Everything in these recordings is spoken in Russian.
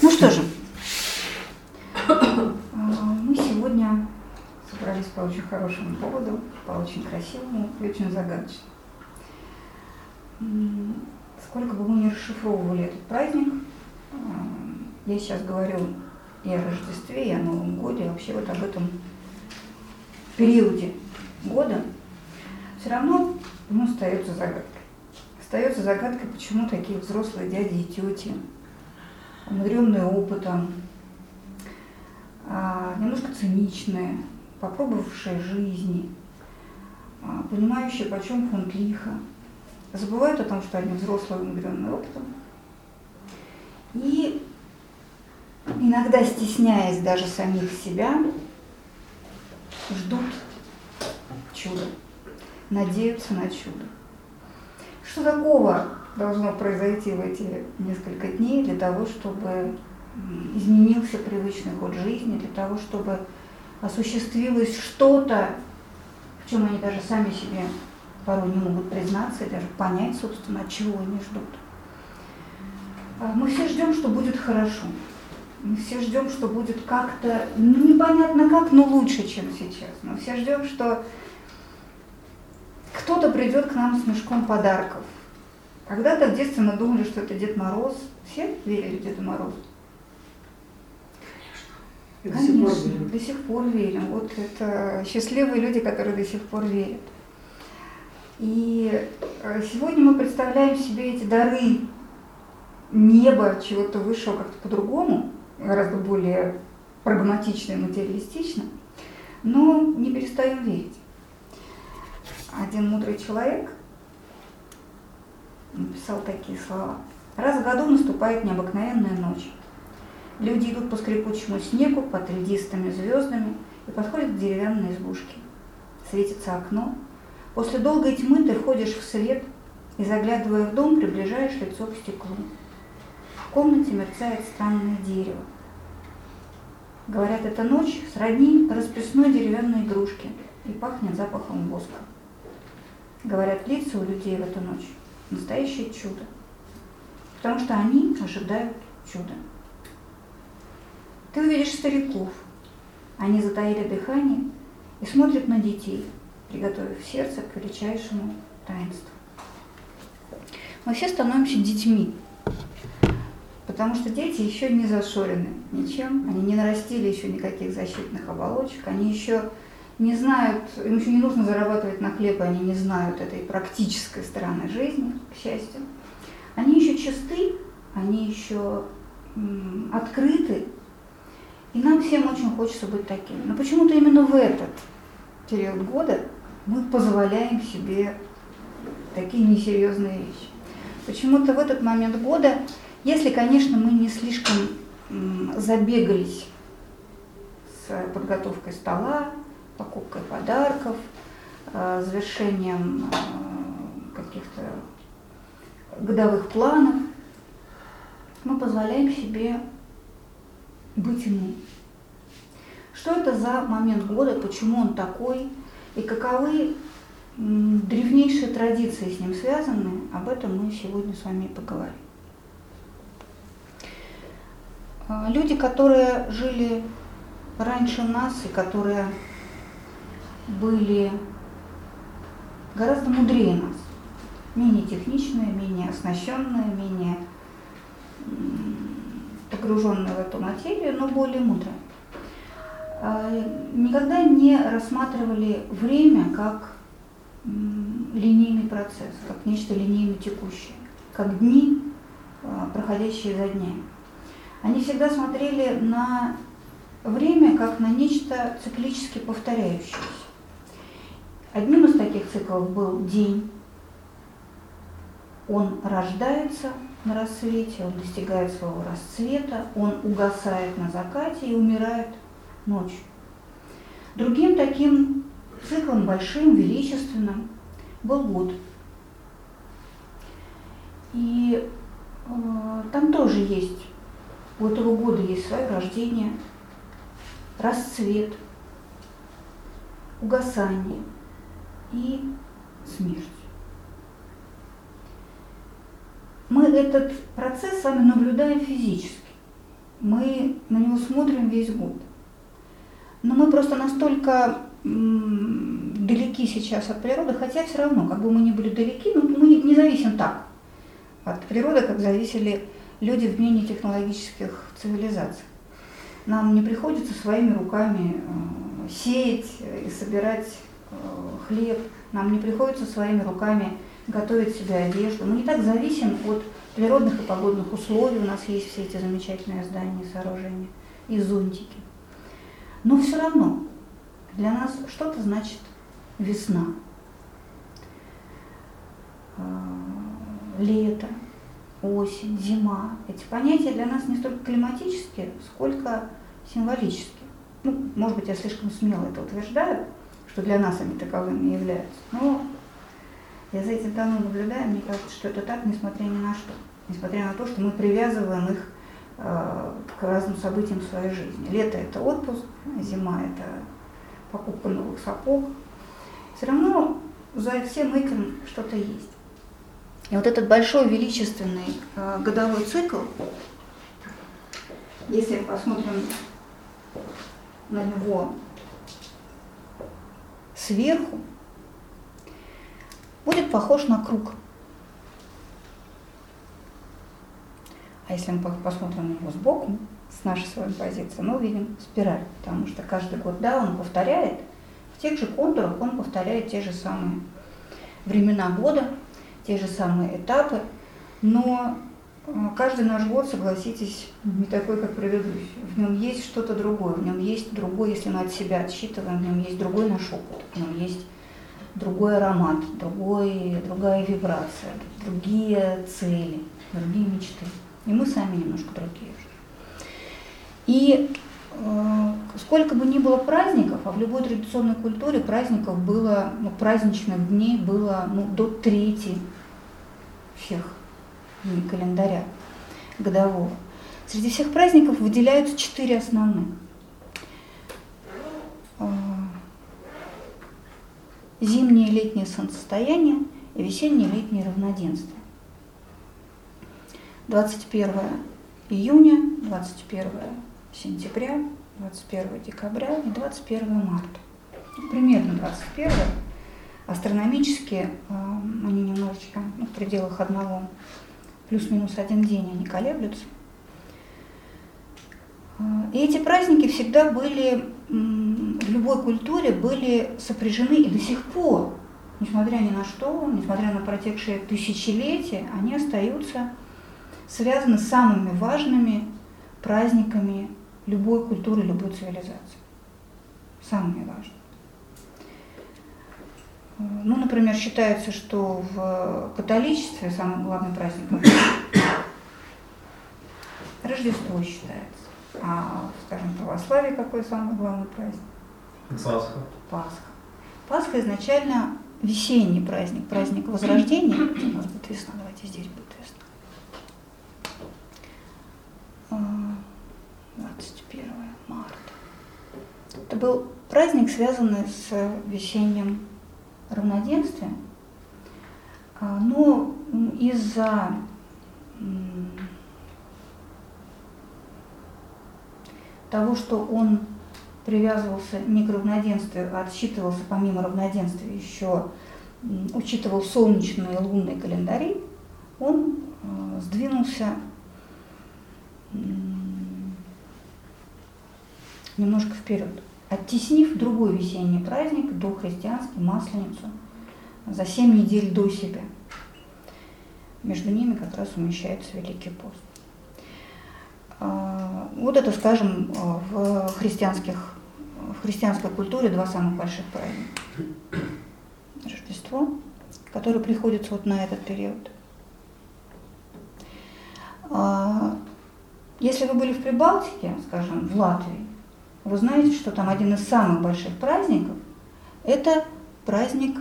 Ну что же, мы сегодня собрались по очень хорошему поводу, по очень красивому и очень загадочному. Сколько бы мы ни расшифровывали этот праздник, я сейчас говорю и о Рождестве, и о Новом Годе, и вообще вот об этом периоде года, все равно ему остается загадкой. Остается загадкой, почему такие взрослые дяди и тети, умудренные опытом, а, немножко циничные, попробовавшие жизни, а, понимающие, почем фонд лиха, забывают о том, что они взрослые, умудренные опытом, и иногда стесняясь даже самих себя, ждут чуда, надеются на чудо. Что такого должно произойти в эти несколько дней для того, чтобы изменился привычный ход жизни, для того, чтобы осуществилось что-то, в чем они даже сами себе порой не могут признаться и даже понять, собственно, от чего они ждут. А мы все ждем, что будет хорошо. Мы все ждем, что будет как-то, ну, непонятно как, но лучше, чем сейчас. Мы все ждем, что кто-то придет к нам с мешком подарков. Когда-то в детстве мы думали, что это Дед Мороз. Все верили в Деда Мороза? Конечно, до сих, пор до сих пор верим. Вот это счастливые люди, которые до сих пор верят. И э, сегодня мы представляем себе эти дары неба, чего-то высшего как-то по-другому, гораздо более прагматично и материалистично, но не перестаем верить. Один мудрый человек написал такие слова. Раз в году наступает необыкновенная ночь. Люди идут по скрипучему снегу, под льдистыми звездами и подходят к деревянной избушке. Светится окно. После долгой тьмы ты входишь в свет и, заглядывая в дом, приближаешь лицо к стеклу. В комнате мерцает странное дерево. Говорят, это ночь сродни расписной деревянной игрушке и пахнет запахом воска. Говорят, лица у людей в эту ночь. Настоящее чудо, потому что они ожидают чуда. Ты увидишь стариков, они затаили дыхание и смотрят на детей, приготовив сердце к величайшему таинству. Мы все становимся детьми, потому что дети еще не зашорены ничем, они не нарастили еще никаких защитных оболочек, они еще не знают, им еще не нужно зарабатывать на хлеб, они не знают этой практической стороны жизни, к счастью. Они еще чисты, они еще открыты, и нам всем очень хочется быть такими. Но почему-то именно в этот период года мы позволяем себе такие несерьезные вещи. Почему-то в этот момент года, если, конечно, мы не слишком забегались с подготовкой стола, покупкой подарков, э, завершением э, каких-то годовых планов, мы позволяем себе быть иным. Что это за момент года, почему он такой, и каковы древнейшие традиции с ним связаны, об этом мы сегодня с вами поговорим. Э, люди, которые жили раньше нас и которые были гораздо мудрее нас, менее техничные, менее оснащенные, менее погруженные в эту материю, но более мудрые. А, никогда не рассматривали время как линейный процесс, как нечто линейно текущее, как дни, а, проходящие за днями. Они всегда смотрели на время как на нечто циклически повторяющееся. Одним из таких циклов был день. Он рождается на рассвете, он достигает своего расцвета, он угасает на закате и умирает ночью. Другим таким циклом большим, величественным был год. И э, там тоже есть, у этого года есть свое рождение, расцвет, угасание, и смерть. мы этот процесс с вами наблюдаем физически. Мы на него смотрим весь год. Но мы просто настолько далеки сейчас от природы, хотя все равно, как бы мы ни были далеки, но мы не зависим так от природы, как зависели люди в менее технологических цивилизациях. Нам не приходится своими руками э, сеять и собирать хлеб, нам не приходится своими руками готовить себе одежду. Мы не так зависим от природных и погодных условий. У нас есть все эти замечательные здания и сооружения и зонтики. Но все равно для нас что-то значит весна, э, лето, осень, зима. Эти понятия для нас не столько климатические, сколько символические. Ну, может быть, я слишком смело это утверждаю, что для нас они таковыми являются. Но я за этим давно наблюдаю, мне кажется, что это так, несмотря ни на что. Несмотря на то, что мы привязываем их э, к разным событиям в своей жизни. Лето – это отпуск, зима – это покупка новых сапог. Все равно за всем этим что-то есть. И вот этот большой величественный э, годовой цикл, если посмотрим на него сверху, будет похож на круг. А если мы посмотрим на него сбоку, с нашей с вами позиции, мы увидим спираль, потому что каждый год, да, он повторяет, в тех же контурах он повторяет те же самые времена года, те же самые этапы, но каждый наш год, согласитесь, не такой, как предыдущий. В нем есть что-то другое, в нем есть другой, если мы от себя отсчитываем, в нем есть другой наш опыт, в нем есть другой аромат, другой, другая вибрация, другие цели, другие мечты. И мы сами немножко другие. И э, сколько бы ни было праздников, а в любой традиционной культуре праздников было, ну, праздничных дней было ну, до трети всех календаря годового. Среди всех праздников выделяются четыре основных. Э, зимнее и летнее солнцестояние и весеннее и летнее равноденствие. 21 июня, 21 сентября, 21 декабря и 21 марта. Примерно 21 астрономически э, они немножечко ну, в пределах одного плюс-минус один день они колеблются. Э, и эти праздники всегда были в любой культуре были сопряжены и до сих пор, несмотря ни на что, несмотря на протекшие тысячелетия, они остаются связаны с самыми важными праздниками любой культуры, любой цивилизации. Самыми важными. Ну, например, считается, что в католичестве самым главным праздником Рождество считается. А, скажем, в православии какой самый главный праздник? Пасха. Пасха. Пасха изначально весенний праздник, праздник Возрождения. У нас будет весна, давайте здесь будет весна. 21 марта. Это был праздник, связанный с весенним равноденствием, а, но из-за того, что он привязывался не к равноденствию, а отсчитывался помимо равноденствия еще учитывал солнечные и лунные календари, он а, сдвинулся немножко вперед, оттеснив другой весенний праздник, до христианский, Масленицу, за семь недель до себя. Между ними как раз умещается Великий пост. А, вот это, скажем, в христианских в христианской культуре два самых больших праздника. Рождество, которое приходится вот на этот период. А, если вы были в Прибалтике, скажем, в Латвии, вы знаете, что там один из самых больших праздников – это праздник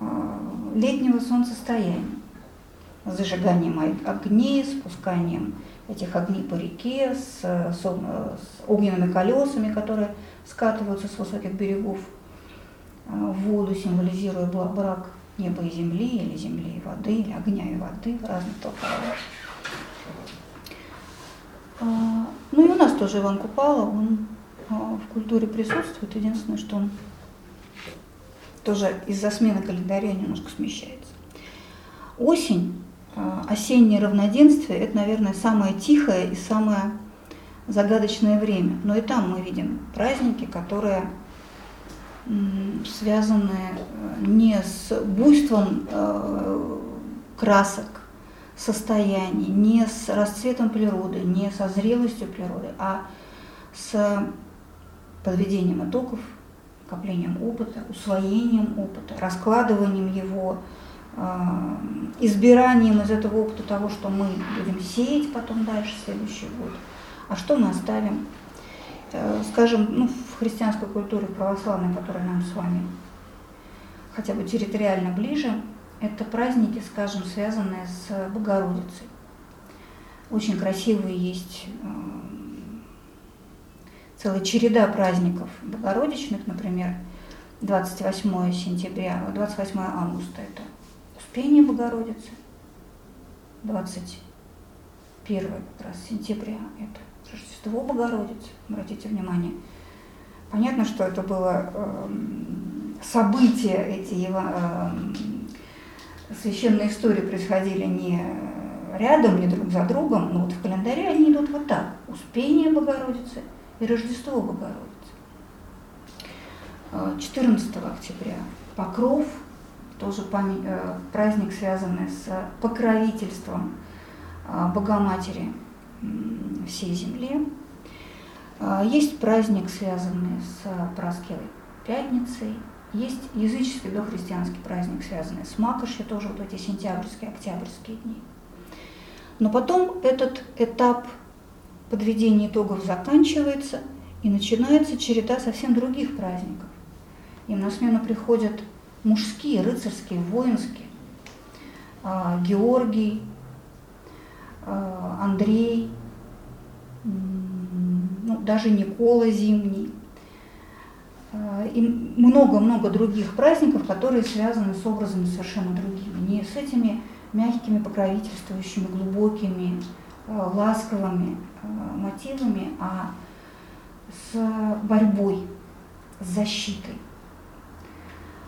а, летнего солнцестояния с зажиганием огней, спусканием этих огней по реке, с, с, с огненными колесами, которые скатываются с высоких берегов а, в воду, символизируя брак неба и земли, или земли и воды, или огня и воды разных толкованиях. А, ну и у нас тоже Иван Купала, он а, в культуре присутствует. Единственное, что он тоже из-за смены календаря немножко смещается. Осень, а, осеннее равноденствие – это, наверное, самое тихое и самое загадочное время. Но и там мы видим праздники, которые связаны э, не с буйством э, красок, состояний, не с расцветом природы, не со зрелостью природы, а с подведением итогов, накоплением опыта, усвоением опыта, раскладыванием его, э, избиранием из этого опыта того, что мы будем сеять потом дальше, в следующий год, а что мы оставим, э, скажем, ну, в христианской культуре, православной, которая нам с вами хотя бы территориально ближе, это праздники, скажем, связанные с Богородицей. Очень красивые есть э, целая череда праздников богородичных, например, 28 сентября, 28 августа это Успение Богородицы, 21 как раз сентября это Рождество Богородицы, обратите внимание. Понятно, что это было э, события, эти его, э, священные истории происходили не рядом, не друг за другом, но вот в календаре они идут вот так. Успение Богородицы – и Рождество Богородицы. 14 а, октября Покров, тоже э, праздник, связанный с покровительством а, Богоматери всей земли. Есть праздник, связанный с Праскевой Пятницей. Есть языческий дохристианский праздник, связанный с Макошью, тоже вот эти сентябрьские, октябрьские дни. Но потом этот этап подведение итогов заканчивается, и начинается череда совсем других праздников. Им на смену приходят мужские, рыцарские, воинские. А, Георгий, а, Андрей, ну, даже Никола Зимний. А, и много-много других праздников, которые связаны с образами совершенно другими. Не с этими мягкими, покровительствующими, глубокими, ласковыми Э, мотивами, а с борьбой, с защитой,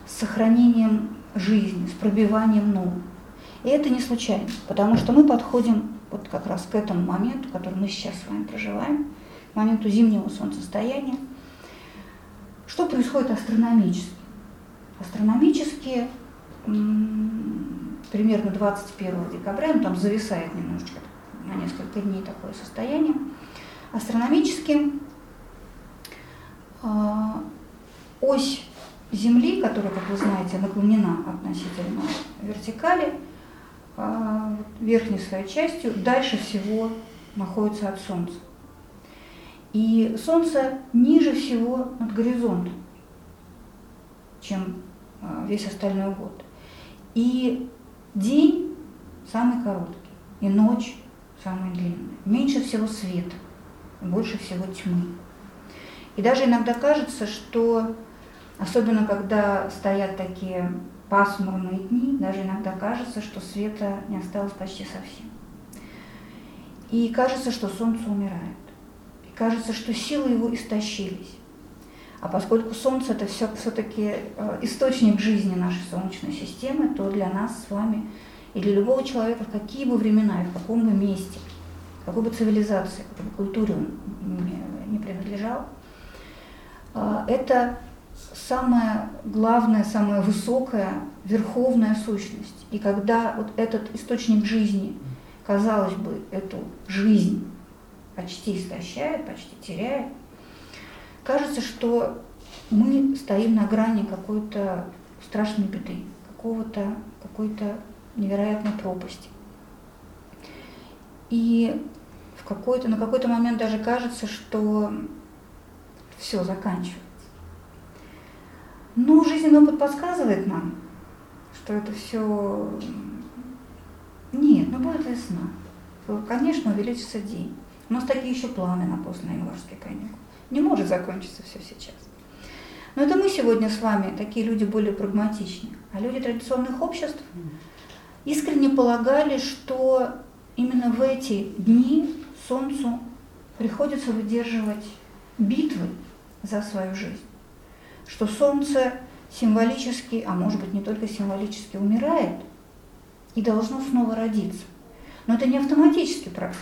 с сохранением жизни, с пробиванием нового. И это не случайно, потому что мы подходим вот как раз к этому моменту, который мы сейчас с вами проживаем, к моменту зимнего солнцестояния. Что происходит астрономически? Астрономически примерно 21 декабря, ну там зависает немножечко на несколько дней такое состояние. Астрономически а, ось Земли, которая, как вы знаете, наклонена относительно вертикали, а, верхней своей частью, дальше всего находится от Солнца. И Солнце ниже всего над горизонтом, чем а, весь остальной год. И день самый короткий, и ночь самые длинные. Меньше всего света, больше всего тьмы. И даже иногда кажется, что, особенно когда стоят такие пасмурные дни, даже иногда кажется, что света не осталось почти совсем. И кажется, что солнце умирает. И кажется, что силы его истощились. А поскольку Солнце это все, все-таки э, источник жизни нашей Солнечной системы, то для нас с вами и для любого человека, в какие бы времена и в каком бы месте, какой бы цивилизации, какой бы культуре он не принадлежал, а, это самая главная, самая высокая, верховная сущность. И когда вот этот источник жизни, казалось бы, эту жизнь почти истощает, почти теряет, кажется, что мы стоим на грани какой-то страшной беды, какого-то, какой-то невероятной пропасти. И в какой-то, на какой-то момент даже кажется, что все заканчивается. Но жизненный опыт подсказывает нам, что это все... Нет, ну будет весна. Конечно, увеличится день. У нас такие еще планы на поздно-январские каникулы. Не может закончиться все сейчас. Но это мы сегодня с вами, такие люди более прагматичные. А люди традиционных обществ искренне полагали, что именно в эти дни Солнцу приходится выдерживать битвы за свою жизнь. Что Солнце символически, а может быть не только символически, умирает и должно снова родиться. Но это не автоматический процесс.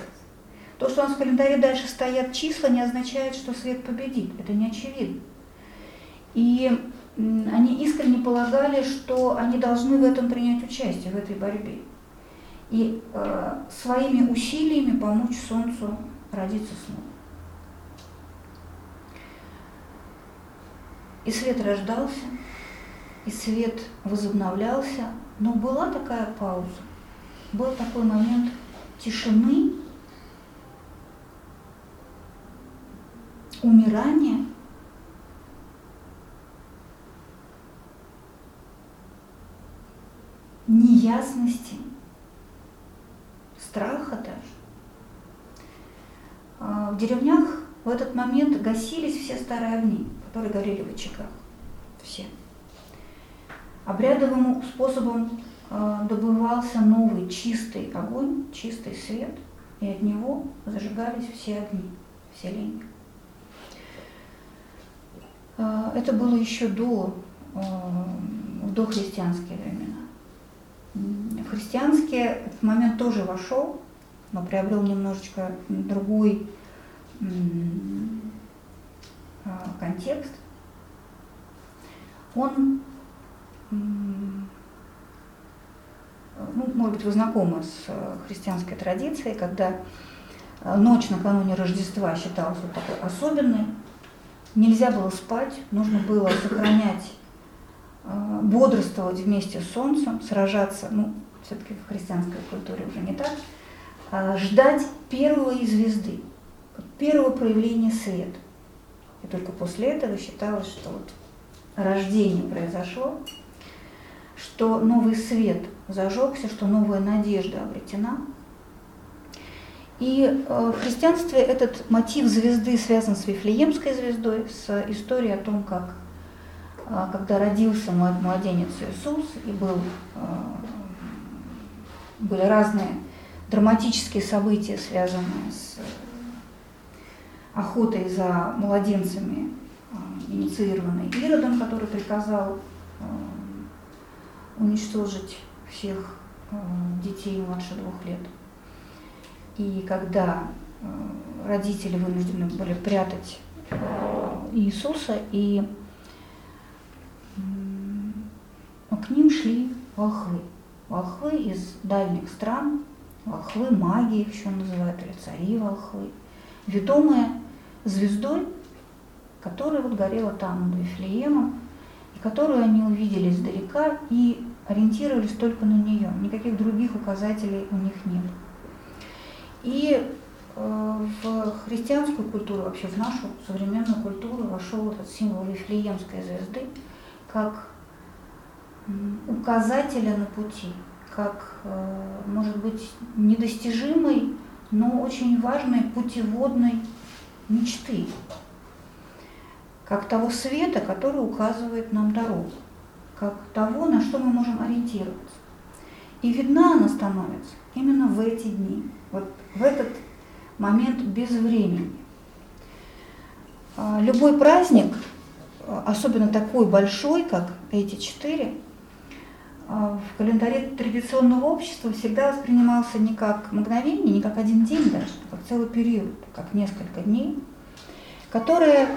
То, что у нас в календаре дальше стоят числа, не означает, что свет победит. Это не очевидно. И они искренне полагали, что они должны в этом принять участие, в этой борьбе. И э, своими усилиями помочь Солнцу родиться снова. И свет рождался, и свет возобновлялся, но была такая пауза, был такой момент тишины, умирания, неясности, страха даже. А, в деревнях в этот момент гасились все старые огни, которые горели в очагах. Все. Обрядовым способом а, добывался новый чистый огонь, чистый свет, и от него зажигались все огни, все ленья. А, это было еще до, в дохристианские времена. В христианские этот момент тоже вошел, но приобрел немножечко другой а, контекст. Он, ну, может быть, вы знакомы с э, христианской традицией, когда э, ночь накануне Рождества считалась вот такой особенной. Нельзя было спать, нужно было сохранять бодрствовать вместе с Солнцем, сражаться, ну, все-таки в христианской культуре уже не так, а ждать первой звезды, первого проявления света. И только после этого считалось, что вот рождение произошло, что новый свет зажегся, что новая надежда обретена. И э, в христианстве этот мотив звезды связан с Вифлеемской звездой, с историей о том, как когда родился младенец Иисус, и был, а, были разные драматические события, связанные с охотой за младенцами, а, инициированной Иродом, который приказал уничтожить всех детей младше двух лет. И когда родители вынуждены были прятать Иисуса, и к ним шли волхвы. Волхвы из дальних стран, волхвы магии их еще называют, или цари волхвы, ведомые звездой, которая вот горела там над Вифлеемом, и которую они увидели издалека и ориентировались только на нее. Никаких других указателей у них нет. И э, в христианскую культуру, вообще в нашу современную культуру вошел этот символ Вифлеемской звезды, как указателя на пути, как, э, может быть, недостижимой, но очень важной путеводной мечты, как того света, который указывает нам дорогу, как того, на что мы можем ориентироваться. И видна она становится именно в эти дни, вот в этот момент без времени. А, любой праздник, особенно такой большой, как эти четыре, а, в календаре традиционного общества всегда воспринимался не как мгновение, не как один день даже, а как целый период, как несколько дней, которые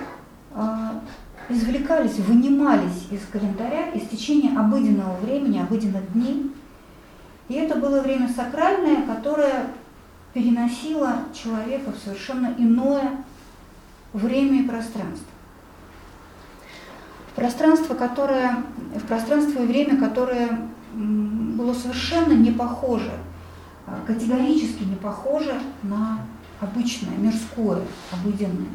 а, извлекались, вынимались из календаря из течения обыденного времени, обыденных дней. И это было время сакральное, которое переносило человека в совершенно иное время и пространство пространство, которое, в пространство и время, которое было совершенно не похоже, а, категорически не похоже на обычное, мирское, обыденное.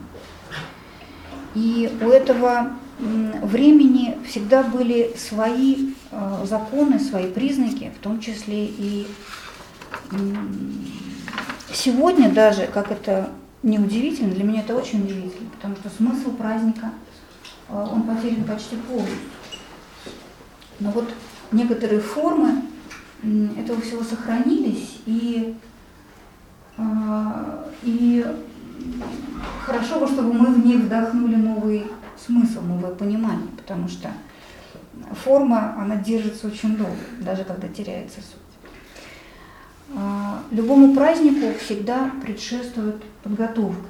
И у этого времени всегда были свои а, законы, свои признаки, в том числе и сегодня даже, как это неудивительно, для меня это очень удивительно, потому что смысл праздника – он потерян почти полностью. Но вот некоторые формы этого всего сохранились, и, а, и хорошо бы, чтобы мы в них вдохнули новый смысл, новое понимание, потому что форма, она держится очень долго, даже когда теряется суть. А, любому празднику всегда предшествует подготовка.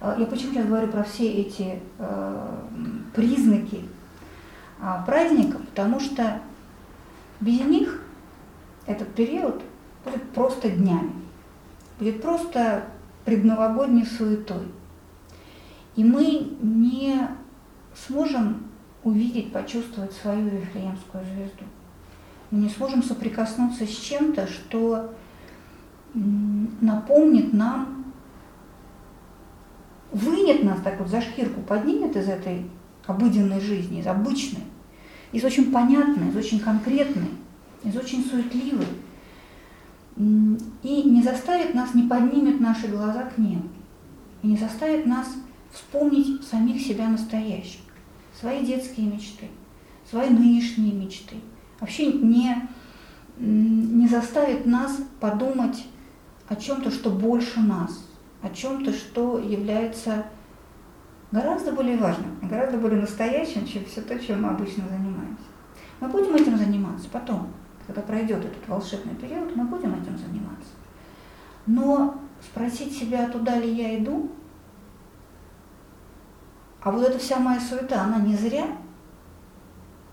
А, я почему сейчас говорю про все эти э, признаки э, праздника, потому что без них этот период будет просто днями, будет просто предновогодней суетой. И мы не сможем увидеть, почувствовать свою Вифлеемскую звезду. Мы не сможем соприкоснуться с чем-то, что напомнит нам, вынет нас так вот за шкирку, поднимет из этой обыденной жизни, из обычной, из очень понятной, из очень конкретной, из очень суетливой, и не заставит нас, не поднимет наши глаза к небу, и не заставит нас вспомнить самих себя настоящих, свои детские мечты, свои нынешние мечты. Вообще не, не заставит нас подумать о чем-то, что больше нас, о чем-то, что является гораздо более важным, гораздо более настоящим, чем все то, чем мы обычно занимаемся. Мы будем этим заниматься потом, когда пройдет этот волшебный период, мы будем этим заниматься. Но спросить себя, туда ли я иду, а вот эта вся моя суета, она не зря,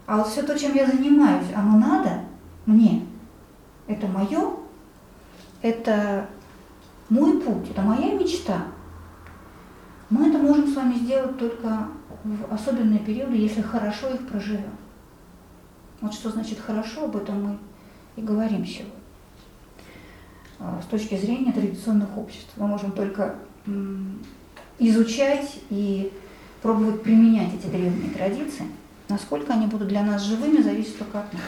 а вот все то, чем я занимаюсь, оно надо мне, это мое, это мой путь, это моя мечта. Мы это можем с вами сделать только в особенные периоды, если хорошо их проживем. Вот что значит хорошо, об этом мы и говорим сегодня. А, с точки зрения традиционных обществ мы можем только изучать и пробовать применять эти древние традиции. Насколько они будут для нас живыми, зависит только от нас.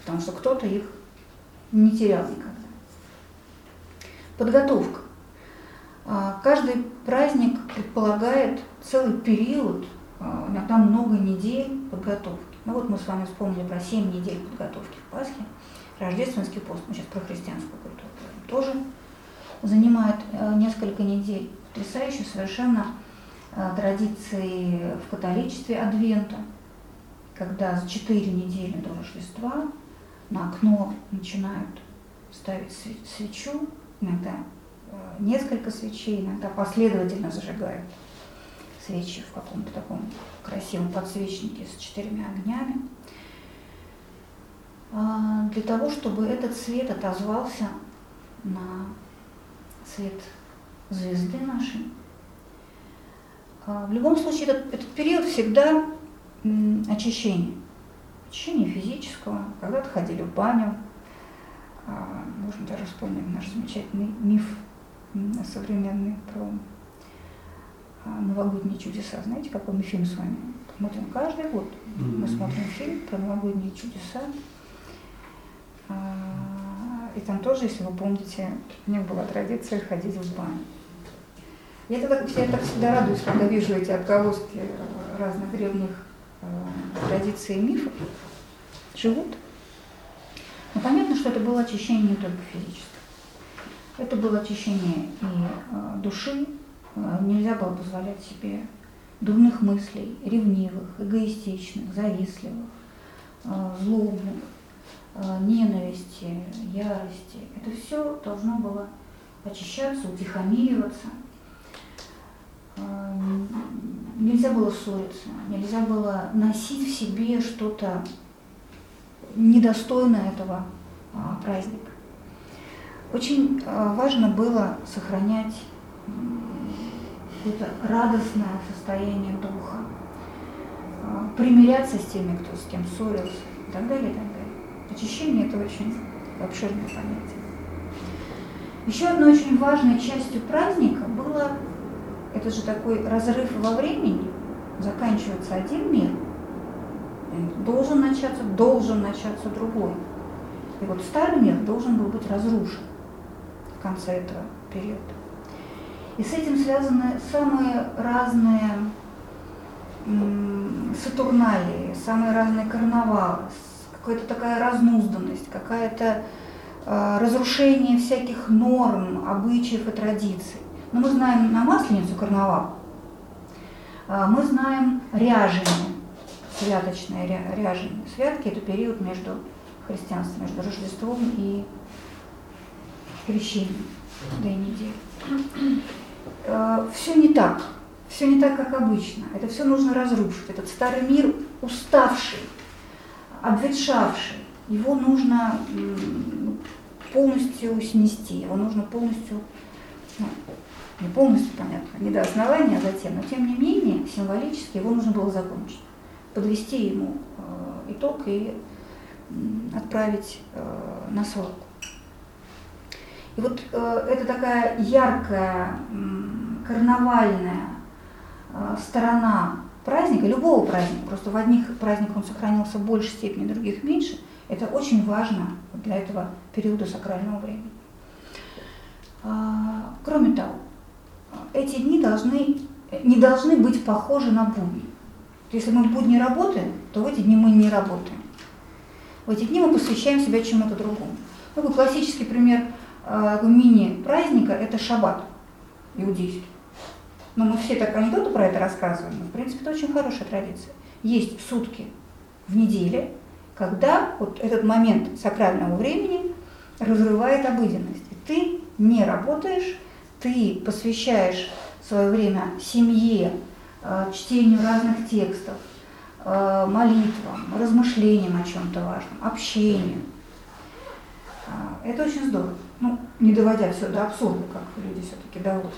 Потому что кто-то их не терял никогда. Подготовка. А, каждый праздник предполагает целый период, иногда много недель подготовки. Ну вот мы с вами вспомнили про 7 недель подготовки к Пасхе, рождественский пост, мы сейчас про христианскую культуру тоже занимает э, несколько недель. Потрясающе совершенно э, традиции в католичестве Адвента, когда за 4 недели до Рождества на окно начинают ставить свечу, иногда э, несколько свечей, иногда последовательно зажигают свечи в каком-то таком красивом подсвечнике с четырьмя огнями, а, для того, чтобы этот свет отозвался на цвет звезды нашей. А, в любом случае, этот, этот период всегда очищение. Очищение физического. Когда-то ходили в баню. А, можно даже вспомнить наш замечательный миф современный про а, новогодние чудеса. Знаете, какой мы фильм с вами смотрим каждый год? Мы смотрим фильм про новогодние чудеса. А, и там тоже, если вы помните, у них была традиция ходить в баню. Я, тогда, я так всегда радуюсь, когда вижу эти отголоски разных древних традиций и мифов. Живут. Но понятно, что это было очищение не только физическое. Это было очищение и э, души, Э, нельзя было позволять себе дурных мыслей, ревнивых, эгоистичных, завистливых, э, злобных, ненависти, ярости. Это все должно было очищаться, утихомириваться. Нельзя было ссориться, нельзя было носить в себе что-то недостойное этого праздника. Очень важно было сохранять какое-то радостное состояние духа, а, примиряться с теми, кто с кем ссорился и так далее, и так далее. Очищение – это очень обширное понятие. Еще одной очень важной частью праздника было, это же такой разрыв во времени, заканчивается один мир, должен начаться, должен начаться другой. И вот старый мир должен был быть разрушен в конце этого периода. И с этим связаны самые разные сатурналии, самые разные карнавалы, какая-то такая разнузданность, какая-то э, разрушение всяких норм, обычаев и традиций. Но мы знаем на Масленицу карнавал, э, мы знаем ряжение, святочное ряжение. Святки – это период между христианством, между Рождеством и крещением, две недели. Э, все не так, все не так, как обычно. Это все нужно разрушить. Этот старый мир уставший, обветшавший, его нужно полностью снести, его нужно полностью, ну, не полностью, понятно, не до основания, а затем, но тем не менее, символически его нужно было закончить, подвести ему э, итог и отправить э, на свалку. И вот э, это такая яркая, карнавальная сторона праздника, любого праздника, просто в одних праздниках он сохранился в большей степени, других меньше, это очень важно для этого периода сакрального времени. А, кроме того, эти дни должны, не должны быть похожи на будни. Если мы в будни работаем, то в эти дни мы не работаем. В эти дни мы посвящаем себя чему-то другому. Такой классический пример э, мини-праздника – это шаббат иудейский. Но мы все так анекдоты про это рассказываем. В принципе, это очень хорошая традиция. Есть сутки в неделе, когда вот этот момент сакрального времени разрывает обыденность. И ты не работаешь, ты посвящаешь свое время семье, чтению разных текстов, Э, молитвам, размышлениям о чем-то важном, общению. А, это очень здорово. Ну, не доводя все до абсурда, как люди все-таки доводят.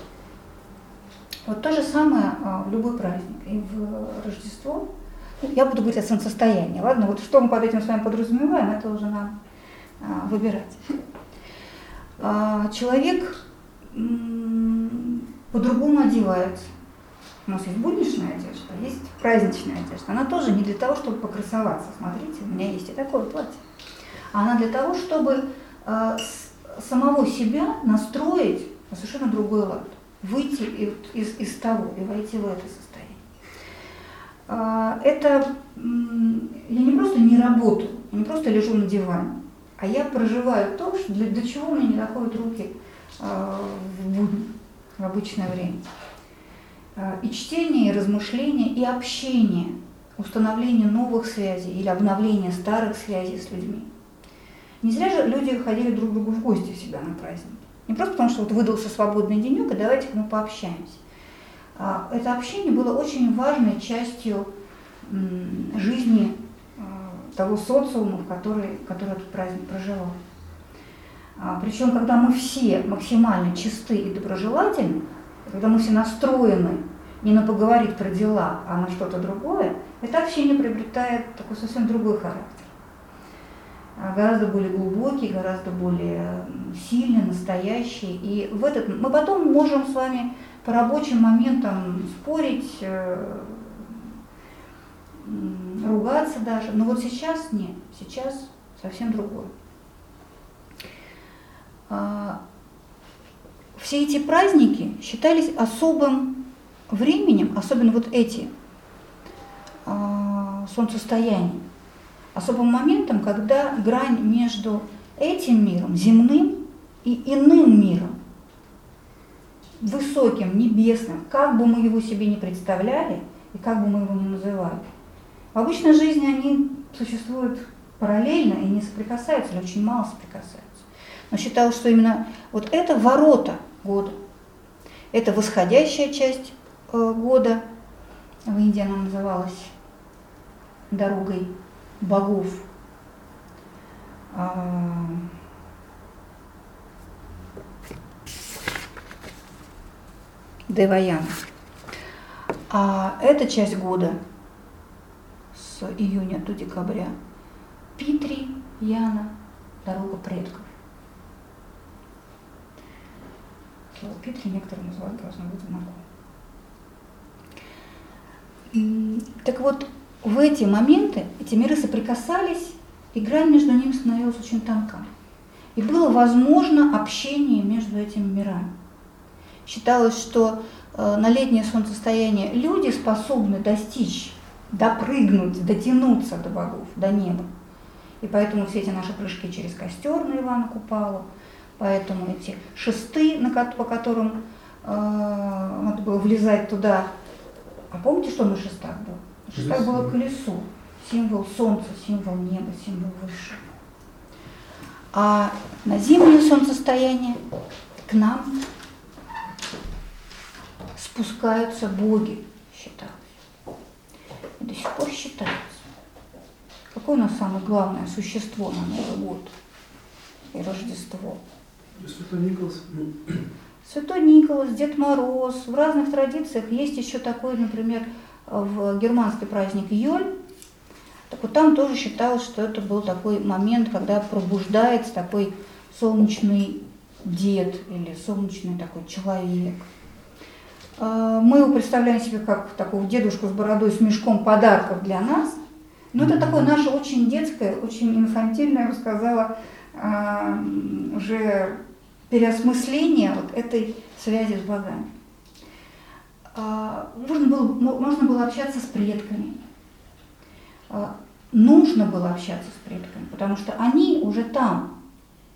Вот то же самое в любой праздник. И в Рождество, ну, я буду говорить о солнцестоянии, ладно? Вот что мы под этим с вами подразумеваем, это уже нам выбирать. Человек по-другому одевается. У нас есть будничная одежда, есть праздничная одежда. Она тоже не для того, чтобы покрасоваться. Смотрите, у меня есть и такое платье. Она для того, чтобы э, самого себя настроить на совершенно другой лад. Выйти из, из, того и войти в это состояние. Э, это я не просто не работаю, я не просто лежу на диване, а я проживаю то, что для, для чего у меня не доходят руки э, в будни, в обычное время. Э, и чтение, и размышление, и общение, установление новых связей или обновление старых связей с людьми. Не зря же люди ходили друг к другу в гости себя на праздники. Не просто потому, что вот выдался свободный денек, и давайте мы пообщаемся. А, это общение было очень важной частью жизни э, того социума, в который, который этот праздник проживал. А, Причем, когда мы все максимально чисты и доброжелательны, когда мы все настроены не на поговорить про дела, а на что-то другое, это общение приобретает такой совсем другой характер. А, гораздо более глубокий, гораздо более сильный, настоящий. И в этот мы потом можем с вами по рабочим моментам спорить, э, ругаться даже. Но вот сейчас нет, сейчас совсем другое. А, все эти праздники считались особым временем, особенно вот эти э, солнцестояния, особым моментом, когда грань между этим миром, земным и иным миром, высоким, небесным, как бы мы его себе не представляли и как бы мы его ни называли. В обычной жизни они существуют параллельно и не соприкасаются, или очень мало соприкасаются. Но считалось, что именно вот это ворота – года. Это восходящая часть э, года. В Индии она называлась дорогой богов. А, Деваяна. А эта часть года с июня до декабря Питри Яна, дорога предков. Петри некоторые называют должно быть знаком. Так вот, в эти моменты эти миры соприкасались, и грань между ними становилась очень тонка. И было возможно общение между этими мирами. Считалось, что э, на летнее солнцестояние люди способны достичь, допрыгнуть, дотянуться до богов, до неба. И поэтому все эти наши прыжки через костер на Ивана Купала, поэтому эти шесты, по которым э, надо было влезать туда. А помните, что на шестах было? На шестах было колесо, символ солнца, символ неба, символ высшего. А на зимнее солнцестояние к нам спускаются боги, считалось. И до сих пор считается. Какое у нас самое главное существо на Новый год и Рождество? Святой Николас. Святой Николас, Дед Мороз. В разных традициях есть еще такой, например, в германский праздник Йоль, так вот там тоже считалось, что это был такой момент, когда пробуждается такой солнечный дед или солнечный такой человек. А, мы его представляем себе как такого дедушку с бородой, с мешком подарков для нас. Но это такое наше очень детское, очень инфантильное, я бы сказала, а, уже переосмысление вот этой связи с богами. А, можно было, можно было общаться с предками. А, нужно было общаться с предками, потому что они уже там,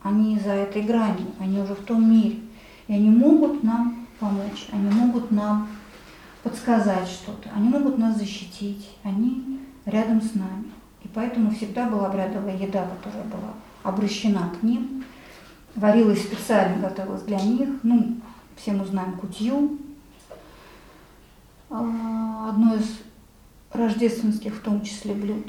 они за этой гранью, они уже в том мире. И они могут нам помочь, они могут нам подсказать что-то, они могут нас защитить, они рядом с нами. И поэтому всегда была обрядовая еда, которая была обращена к ним, варилась специально, готовилась для них. Ну, все мы знаем кутью, а, одно из рождественских в том числе блюд.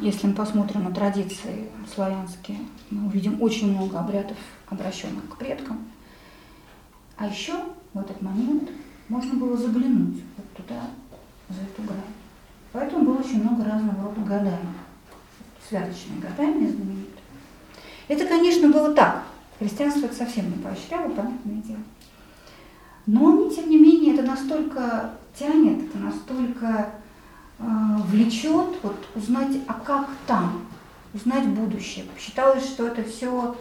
Если мы посмотрим на традиции славянские, мы увидим очень много обрядов, обращенных к предкам. А еще в этот момент можно было заглянуть вот туда, за эту грань. Поэтому было очень много разного рода гаданий. Связочные гадания знаменитые. Это, конечно, было так. Христианство это совсем не поощряло, понятное дело. Но, тем не менее, это настолько тянет, это настолько э, влечет вот, узнать, а как там, узнать будущее. Считалось, что это все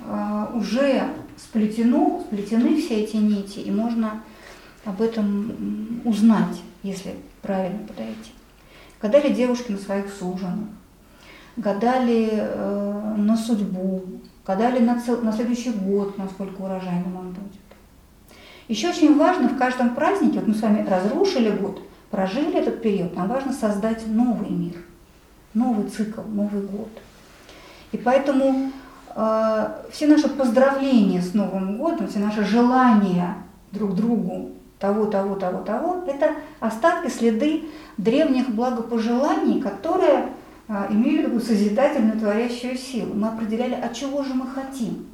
э, уже сплетено, сплетены все эти нити, и можно об этом узнать, если правильно подойти. Гадали девушки на своих суженных, гадали э, на судьбу, гадали на, цел, на следующий год, насколько урожайным он будет. Еще очень важно в каждом празднике, вот мы с вами разрушили год, прожили этот период, нам важно создать новый мир, новый цикл, Новый год. И поэтому э, все наши поздравления с Новым годом, все наши желания друг другу того, того, того, того, это остатки, следы древних благопожеланий, которые имели такую созидательную творящую силу. Мы определяли, от чего же мы хотим,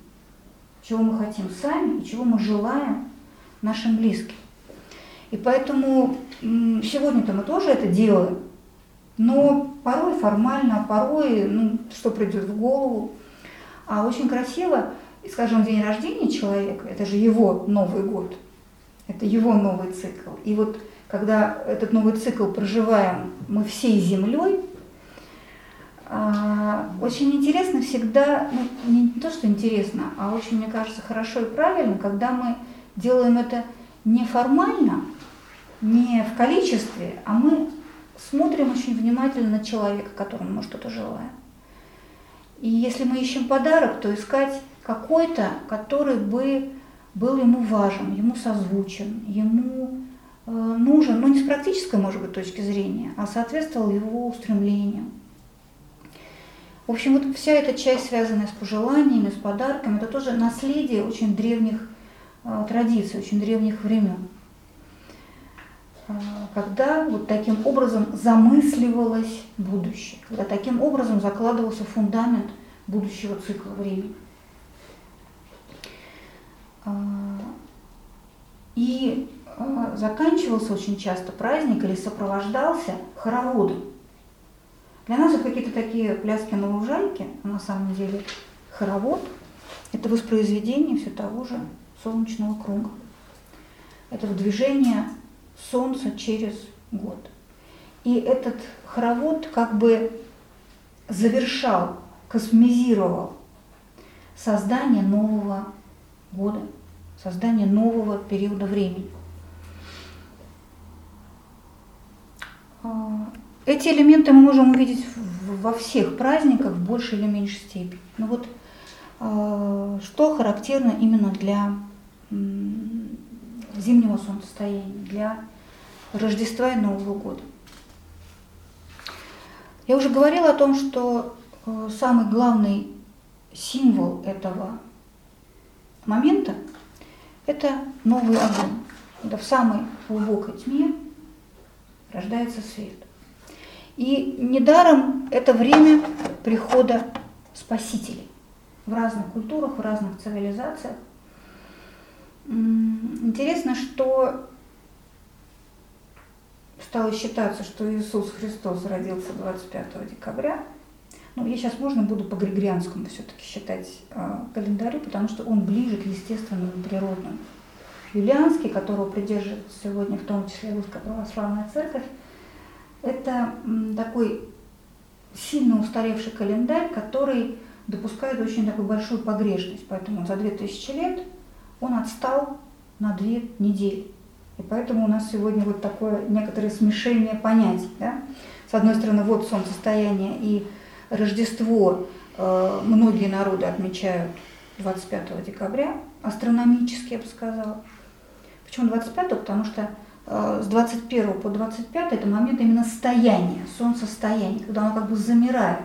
чего мы хотим сами и чего мы желаем нашим близким. И поэтому сегодня-то мы тоже это делаем, но порой формально, а порой, ну, что придет в голову. А очень красиво, скажем, день рождения человека, это же его Новый год, это его новый цикл. И вот когда этот новый цикл проживаем мы всей землей, а, очень интересно всегда, ну, не то, что интересно, а очень, мне кажется, хорошо и правильно, когда мы делаем это не формально, не в количестве, а мы смотрим очень внимательно на человека, которому мы что-то желаем. И если мы ищем подарок, то искать какой-то, который бы был ему важен, ему созвучен, ему э, нужен, ну не с практической, может быть, точки зрения, а соответствовал его устремлениям. В общем, вот вся эта часть, связанная с пожеланиями, с подарками, это тоже наследие очень древних Э, традиций очень древних времен, э, когда вот таким образом замысливалось будущее, когда таким образом закладывался фундамент будущего цикла времени. Э, и заканчивался очень часто праздник или сопровождался хороводом. Для нас это какие-то такие пляски на лужайке, а на самом деле хоровод – это воспроизведение все того же солнечного круга. Это движение Солнца через год. И этот хоровод как бы завершал, космизировал создание нового года, создание нового периода времени. Эти элементы мы можем увидеть во всех праздниках в большей или меньшей степени. Но вот а, что характерно именно для зимнего солнцестояния, для Рождества и Нового года. Я уже говорила о том, что э, самый главный символ этого момента – это новый огонь. Это в самой глубокой тьме рождается свет. И недаром это время прихода спасителей в разных культурах, в разных цивилизациях. Интересно, что стало считаться, что Иисус Христос родился 25 декабря. Ну, я сейчас можно буду по григорианскому все-таки считать э, календарю, потому что он ближе к естественному природному. Юлианский, которого придерживается сегодня в том числе Русская Православная Церковь, это такой сильно устаревший календарь, который допускает очень такую большую погрешность. Поэтому за 2000 лет он отстал на две недели. И поэтому у нас сегодня вот такое некоторое смешение понятий. Да? С одной стороны, вот солнцестояние и Рождество э, многие народы отмечают 25 декабря, астрономически, я бы сказала. Почему 25? Потому что с 21 по 25 это момент именно стояния, солнцестояния, когда оно как бы замирает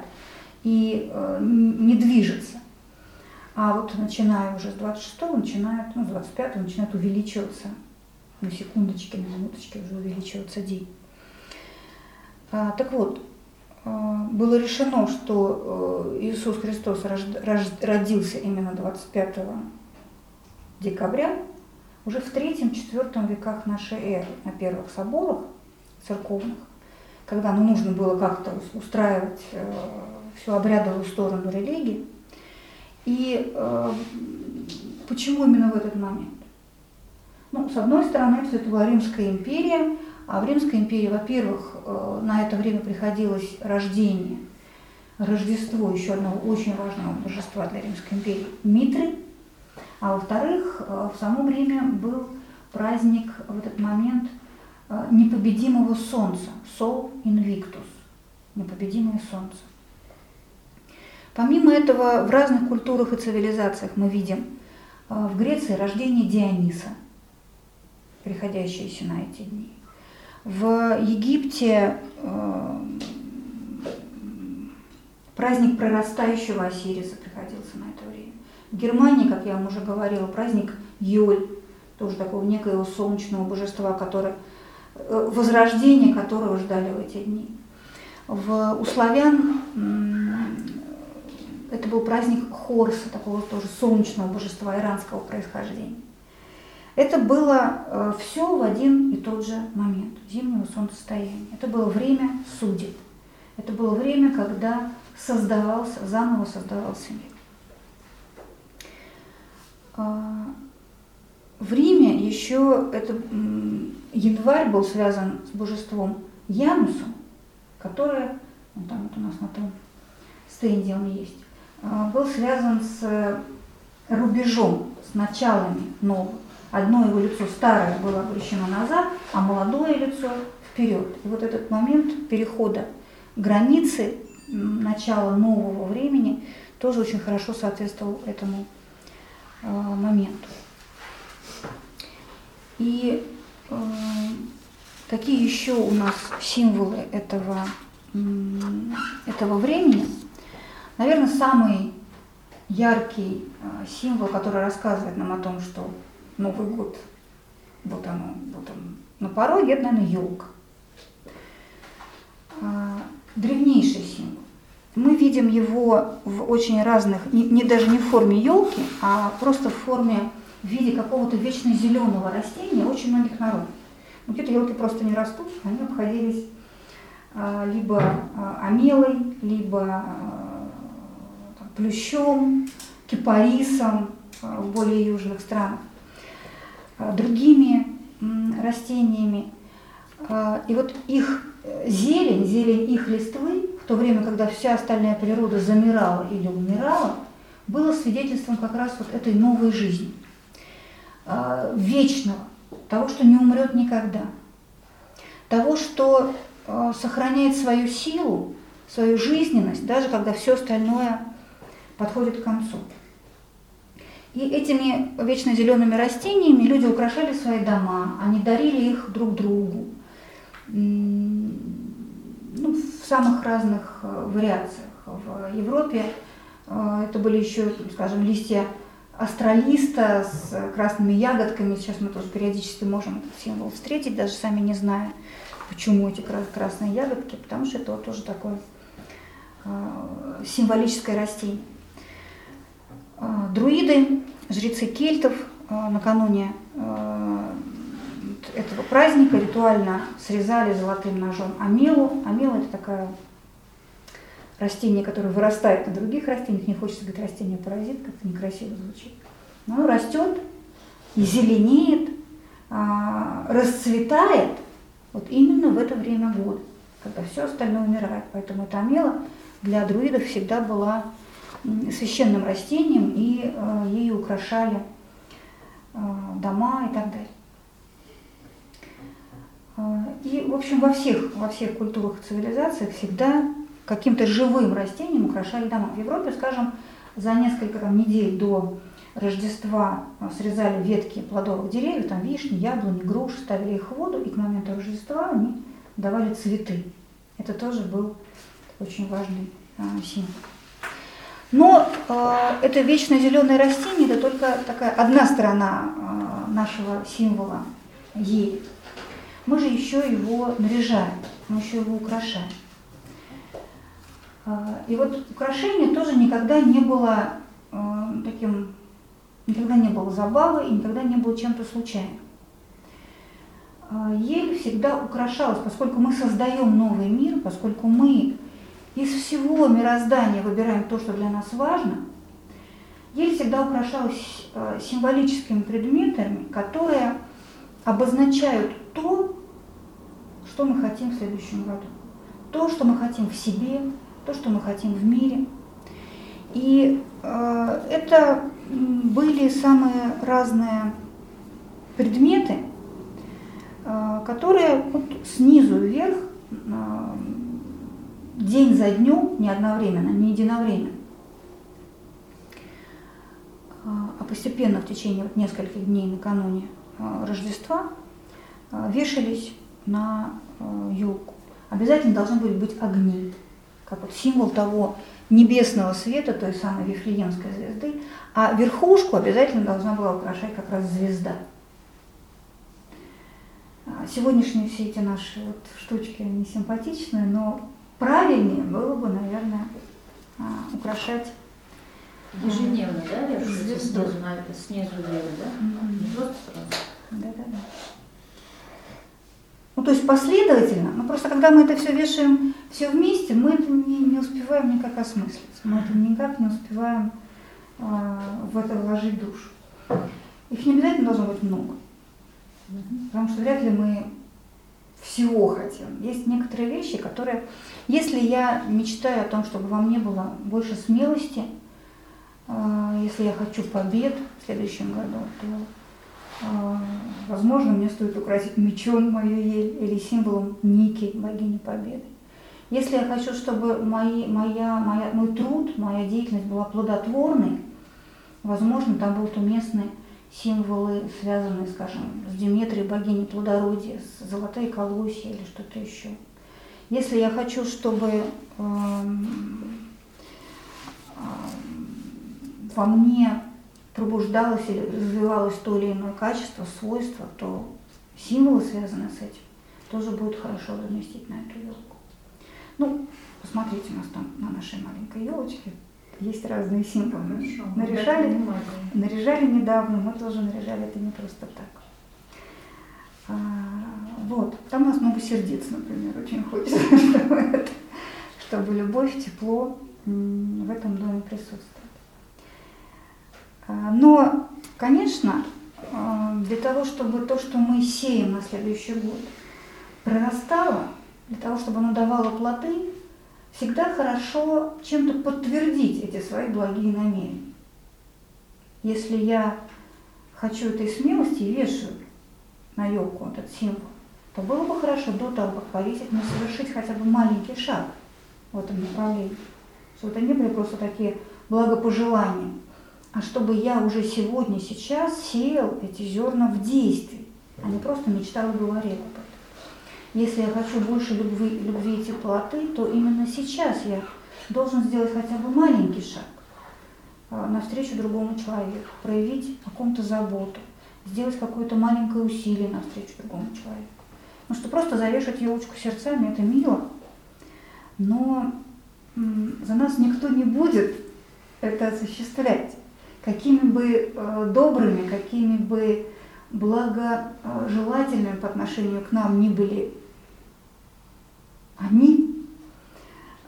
и э, не движется. А вот начиная уже с 26 начинает, ну, с 25 начинает увеличиваться на секундочки, на минуточки уже увеличиваться день. А, так вот, а, было решено, что э, Иисус Христос родился именно 25 декабря, уже в третьем-четвертом веках нашей эры, на первых соборах церковных, когда ну, нужно было как-то устраивать э, всю обрядовую сторону религии. И э, почему именно в этот момент? Ну, с одной стороны, это была Римская империя, а в Римской империи, во-первых, э, на это время приходилось рождение, Рождество еще одного очень важного божества для Римской империи – Митры, а во-вторых, э, в само время был праздник в этот момент э, непобедимого солнца, Sol Invictus, непобедимое солнце. Помимо этого, в разных культурах и цивилизациях мы видим в Греции рождение Диониса – приходящиеся на эти дни. В Египте э, праздник прорастающего Осириса приходился на это время. В Германии, как я вам уже говорила, праздник Йоль, тоже такого некоего солнечного божества, которое, э, возрождение которого ждали в эти дни. В, у славян это был праздник Хорса, такого тоже солнечного божества иранского происхождения. Это было э, все в один и тот же момент зимнего солнцестояния. Это было время судеб. Это было время, когда создавался, заново создавался мир. А, в Риме еще это, январь был связан с божеством Янусом, которое, ну, там вот у нас на том стенде он есть, а, был связан с рубежом, с началами новых. Одно его лицо старое было обращено назад, а молодое лицо вперед. И вот этот момент перехода границы начала нового времени тоже очень хорошо соответствовал этому моменту. И э, какие еще у нас символы этого, э, этого времени? Наверное, самый яркий э, символ, который рассказывает нам о том, что Новый год, вот оно, вот он на пороге, это, наверное, елка. Древнейший символ. Мы видим его в очень разных, не, не даже не в форме елки, а просто в форме, в виде какого-то вечно зеленого растения очень многих народов. Где-то елки просто не растут, они обходились а, либо а, амелой, либо а, там, плющом, кипарисом а, в более южных странах. Э, другими растениями. Э, и вот их э, зелень, зелень их листвы, то время, когда вся остальная природа замирала или умирала, было свидетельством как раз вот этой новой жизни. э, вечного, того, что не умрет никогда, того, что э, сохраняет свою силу, свою жизненность, даже когда все остальное подходит к концу. И этими вечно зелеными растениями люди украшали свои дома, они дарили их друг другу ну, самых разных э, вариациях. В Европе э, это были еще, скажем, листья астролиста с красными ягодками. Сейчас мы тоже периодически можем этот символ встретить, даже сами не зная, почему эти красные ягодки, потому что это тоже такое э, символическое растение. Друиды, жрецы кельтов накануне этого праздника ритуально срезали золотым ножом амелу. Амела – это такая растение, которое вырастает на других растениях. Не хочется говорить растение-паразит, как-то некрасиво звучит. Но оно растет и зеленеет, а, расцветает вот именно в это время года, когда все остальное умирает. Поэтому эта амела для друидов всегда была священным растением, и э, ею украшали э, дома и так далее. А, и, в общем, во всех, во всех культурах и цивилизациях всегда каким-то живым растением украшали дома. В Европе, скажем, за несколько там, недель до Рождества а, срезали ветки плодовых деревьев, там вишни, яблони, груши, ставили их в воду, и к моменту Рождества они давали цветы. Это тоже был очень важный а, символ. Но э, это вечно зеленое растение это только такая одна сторона э, нашего символа ели мы же еще его наряжаем, мы еще его украшаем. А, и вот украшение тоже никогда не было а, таким, никогда не было забавой и никогда не было чем-то случайным. А, ель всегда украшалась, поскольку мы создаем новый мир, поскольку мы из всего мироздания выбираем то, что для нас важно, ель всегда украшалась символическими предметами, которые обозначают то, что мы хотим в следующем году. То, что мы хотим в себе, то, что мы хотим в мире. И э, это были самые разные предметы, э, которые вот снизу вверх, э, день за днем, не одновременно, не единовременно, э, а постепенно в течение нескольких дней накануне э, Рождества э, вешались на елку. Обязательно должны были быть огни, как вот символ того небесного света, той самой Вифлеемской звезды, а верхушку обязательно должна была украшать как раз звезда. А сегодняшние все эти наши вот штучки, они симпатичные, но правильнее было бы, наверное, а, украшать Ежедневно, да, вешаются снизу, снизу вверх, да? Mm-hmm. Не просто сразу. Да-да-да. Ну, то есть последовательно, но просто когда мы это все вешаем все вместе, мы это не, не успеваем никак осмыслить, мы это никак не успеваем э, в это вложить душу. Их не обязательно должно быть много, потому что вряд ли мы всего хотим. Есть некоторые вещи, которые, если я мечтаю о том, чтобы во мне было больше смелости, э, если я хочу побед в следующем году, то возможно, мне стоит украсить мечом мою ель или символом Ники, богини Победы. Если я хочу, чтобы мои, моя, моя, мой труд, моя деятельность была плодотворной, возможно, там будут уместны символы, связанные, скажем, с Диметрией, богиней плодородия, с золотой колосья или что-то еще. Если я хочу, чтобы э, э, во мне пробуждалось или развивалось то или иное качество, свойство, то символы, связанные с этим, тоже будет хорошо заместить на эту елку. Ну, посмотрите, у нас там на нашей маленькой елочке есть разные символы. Хорошо. Наряжали, наряжали недавно, мы тоже наряжали это не просто так. А, вот, там у нас много сердец, например, очень хочется, чтобы, чтобы любовь, тепло в этом доме присутствовало. А, но, конечно, а, для того, чтобы то, что мы сеем на следующий год, прорастало, для того, чтобы оно давало плоды, всегда хорошо чем-то подтвердить эти свои благие намерения. Если я хочу этой смелости и вешаю на елку этот символ, то было бы хорошо до того, как повесить, но совершить хотя бы маленький шаг в этом направлении. Чтобы это не были просто такие благопожелания, а чтобы я уже сегодня, сейчас сеял эти зерна в действии, а не просто мечтал и говорил об этом. Если я хочу больше любви, любви и теплоты, то именно сейчас я должен сделать хотя бы маленький шаг а, навстречу другому человеку, проявить о ком-то заботу, сделать какое-то маленькое усилие навстречу другому человеку. Потому что просто завешать елочку сердцами – это мило, но за нас никто не будет это осуществлять. Какими бы э, добрыми, какими бы благожелательными по отношению к нам ни были они,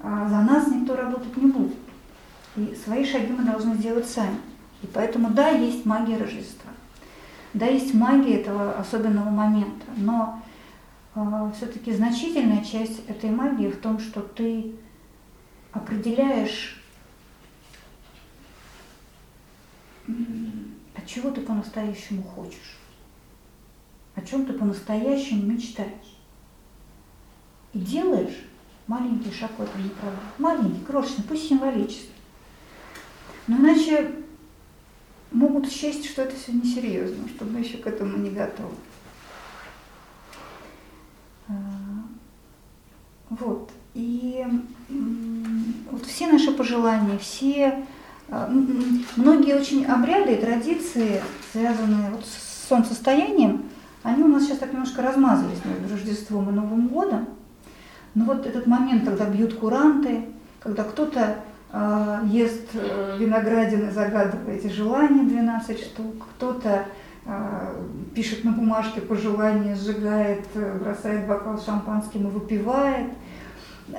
а за нас никто работать не будет. И свои шаги мы должны сделать сами. И поэтому, да, есть магия Рождества. Да, есть магия этого особенного момента. Но э, все-таки значительная часть этой магии в том, что ты определяешь, от чего ты по-настоящему хочешь, о чем ты по-настоящему мечтаешь. И делаешь маленький шаг в этом направлении. Маленький, крошечный, пусть символический. Но иначе могут счесть, что это все несерьезно, что мы еще к этому не готовы. А, вот. И вот все наши пожелания, все а, многие очень обряды и традиции, связанные вот с солнцестоянием, они у нас сейчас так немножко размазались между Рождеством и Новым годом. Но вот этот момент, когда бьют куранты, когда кто-то э, ест виноградины, загадывая эти желания 12 штук, кто-то э, пишет на бумажке пожелания, сжигает, э, бросает бокал шампанским и выпивает.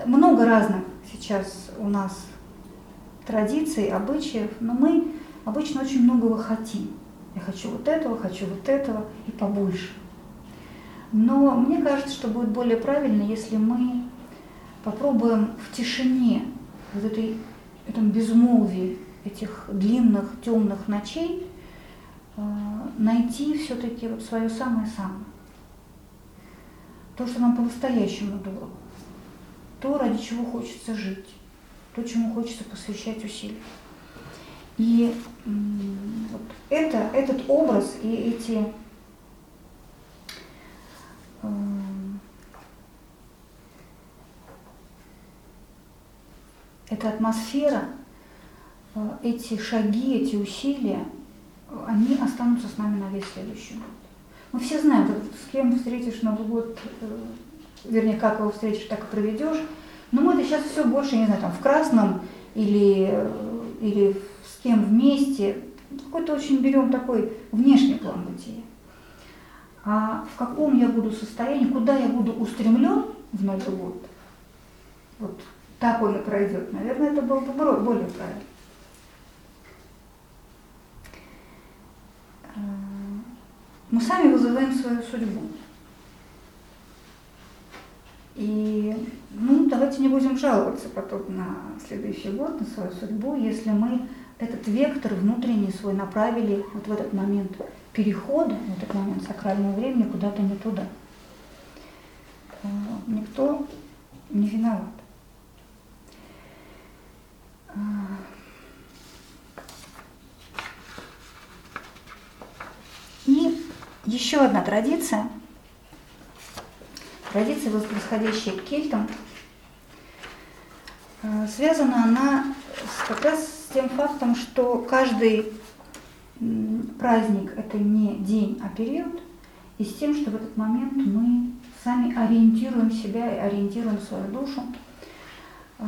Много разных сейчас у нас традиций, обычаев, но мы обычно очень многого хотим. Я хочу вот этого, хочу вот этого и побольше. Но мне кажется, что будет более правильно, если мы попробуем в тишине, в этой, этом безмолвии этих длинных темных ночей э, найти все-таки вот свое самое-самое. То, что нам по-настоящему дорого. То, ради чего хочется жить. То, чему хочется посвящать усилия. И вот это, этот образ и эти Эм, эта атмосфера, э, эти шаги, эти усилия, они останутся с нами на весь следующий год. Мы все знаем, с кем встретишь Новый год, э, вернее, как его встретишь, так и проведешь. Но мы это сейчас все больше, не знаю, там в красном или, или с кем вместе. Какой-то очень берем такой внешний план бытия а в каком я буду состоянии, куда я буду устремлен в Новый год, вот так он и пройдет, наверное, это было бы более правильно. Э, мы сами вызываем свою судьбу. И ну, давайте не будем жаловаться потом на следующий год, на свою судьбу, если мы этот вектор внутренний свой направили вот в этот момент перехода, в этот момент сакрального времени куда-то не туда. Э, никто не виноват. Э, и еще одна традиция, традиция, восходящая к кельтам, э, связана она как раз с тем фактом, что каждый праздник – это не день, а период, и с тем, что в этот момент мы сами ориентируем себя и ориентируем свою душу э,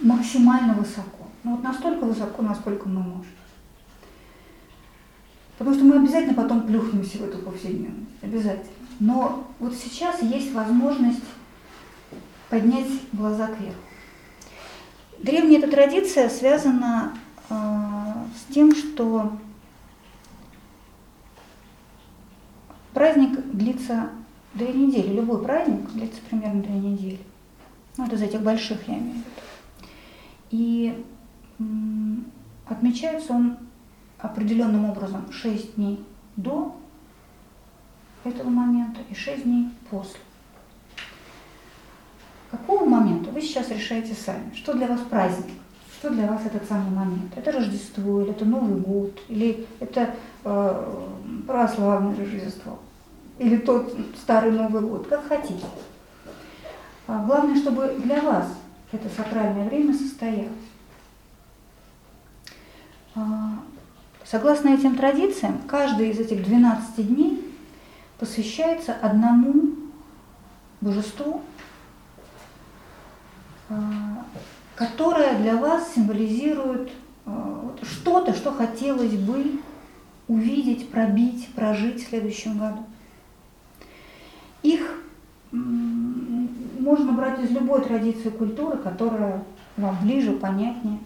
максимально высоко. Ну вот настолько высоко, насколько мы можем. Потому что мы обязательно потом плюхнемся в эту повседневность. Обязательно. Но вот сейчас есть возможность поднять глаза кверху. Древняя эта традиция связана э, с тем, что Праздник длится две недели. Любой праздник длится примерно две недели. Ну, это из этих больших, я имею в виду. И м, отмечается он определенным образом 6 дней до этого момента и 6 дней после. Какого момента вы сейчас решаете сами? Что для вас праздник? Что для вас этот самый момент? Это Рождество, или это Новый год, или это э, православное Рождество, или тот старый Новый год, как хотите. А главное, чтобы для вас это сакральное время состоялось. А, согласно этим традициям, каждый из этих 12 дней посвящается одному божеству, а, которое для вас символизирует а, что-то, что хотелось бы увидеть, пробить, прожить в следующем году. Их можно брать из любой традиции культуры, которая вам ближе, понятнее.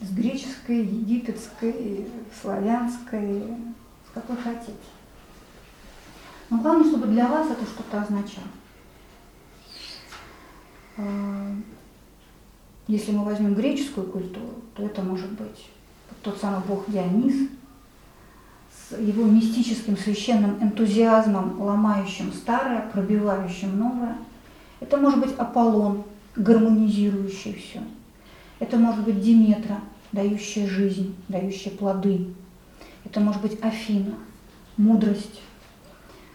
С греческой, египетской, славянской, с какой хотите. Но главное, чтобы для вас это что-то означало. А, если мы возьмем греческую культуру, то это может быть тот самый бог Дионис с его мистическим священным энтузиазмом, ломающим старое, пробивающим новое. Это может быть Аполлон, гармонизирующий все. Это может быть Диметра, дающая жизнь, дающая плоды. Это может быть Афина, мудрость,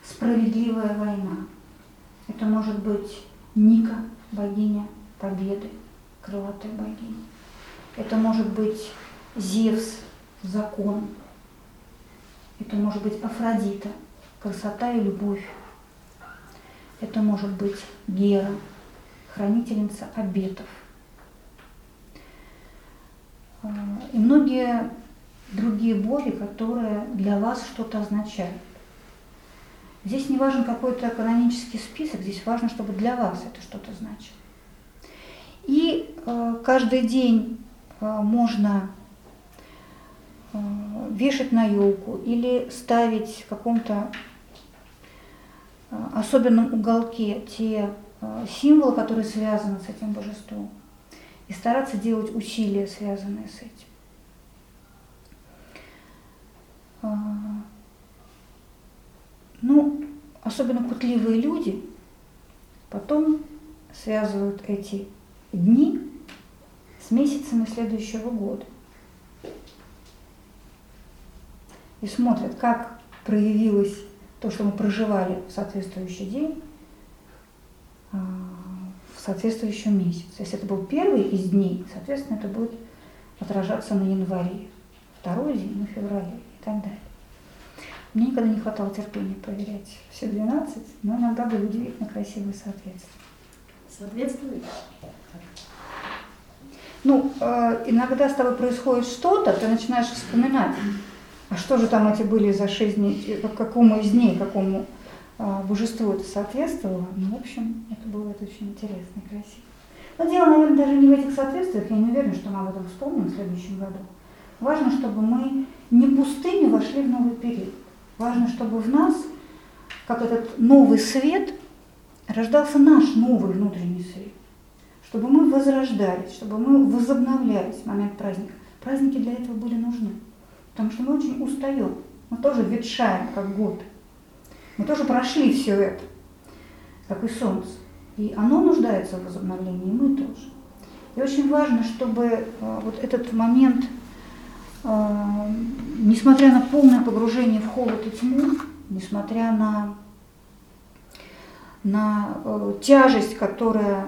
справедливая война. Это может быть Ника, богиня победы, крылатая богиня. Это может быть Зевс, закон. Это может быть Афродита, красота и любовь. Это может быть Гера, хранительница обетов. А, и многие другие боги, которые для вас что-то означают. Здесь не важен какой-то канонический список, здесь важно, чтобы для вас это что-то значило. И э, каждый день э, можно э, вешать на елку или ставить в каком-то э, особенном уголке те э, символы, которые связаны с этим божеством, и стараться делать усилия, связанные с этим. Ну, особенно путливые люди потом связывают эти дни с месяцами следующего года. И смотрят, как проявилось то, что мы проживали в соответствующий день, а, в соответствующем месяце. Если это был первый из дней, соответственно, это будет отражаться на январе, второй день на феврале и так далее. Мне никогда не хватало терпения проверять все 12, но иногда были удивительно красивые соответствия. Соответствует? Ну, э, иногда с тобой происходит что-то, ты начинаешь вспоминать, а что же там эти были за шесть дней, э, какому из дней, какому э, божеству это соответствовало. Ну, в общем, это было это очень интересно и красиво. Но дело, наверное, даже не в этих соответствиях, я не уверена, что мы об этом вспомним в следующем году. Важно, чтобы мы не пустыми вошли в новый период. Важно, чтобы в нас, как этот новый свет, рождался наш новый внутренний свет. Чтобы мы возрождались, чтобы мы возобновлялись в момент праздника. Праздники для этого были нужны. Потому что мы очень устаем. Мы тоже ветшаем, как год. Мы тоже прошли все это, как и солнце. И оно нуждается в возобновлении, и мы тоже. И очень важно, чтобы э, вот этот момент а, несмотря на полное погружение в холод и тьму, несмотря на, на э, тяжесть, которая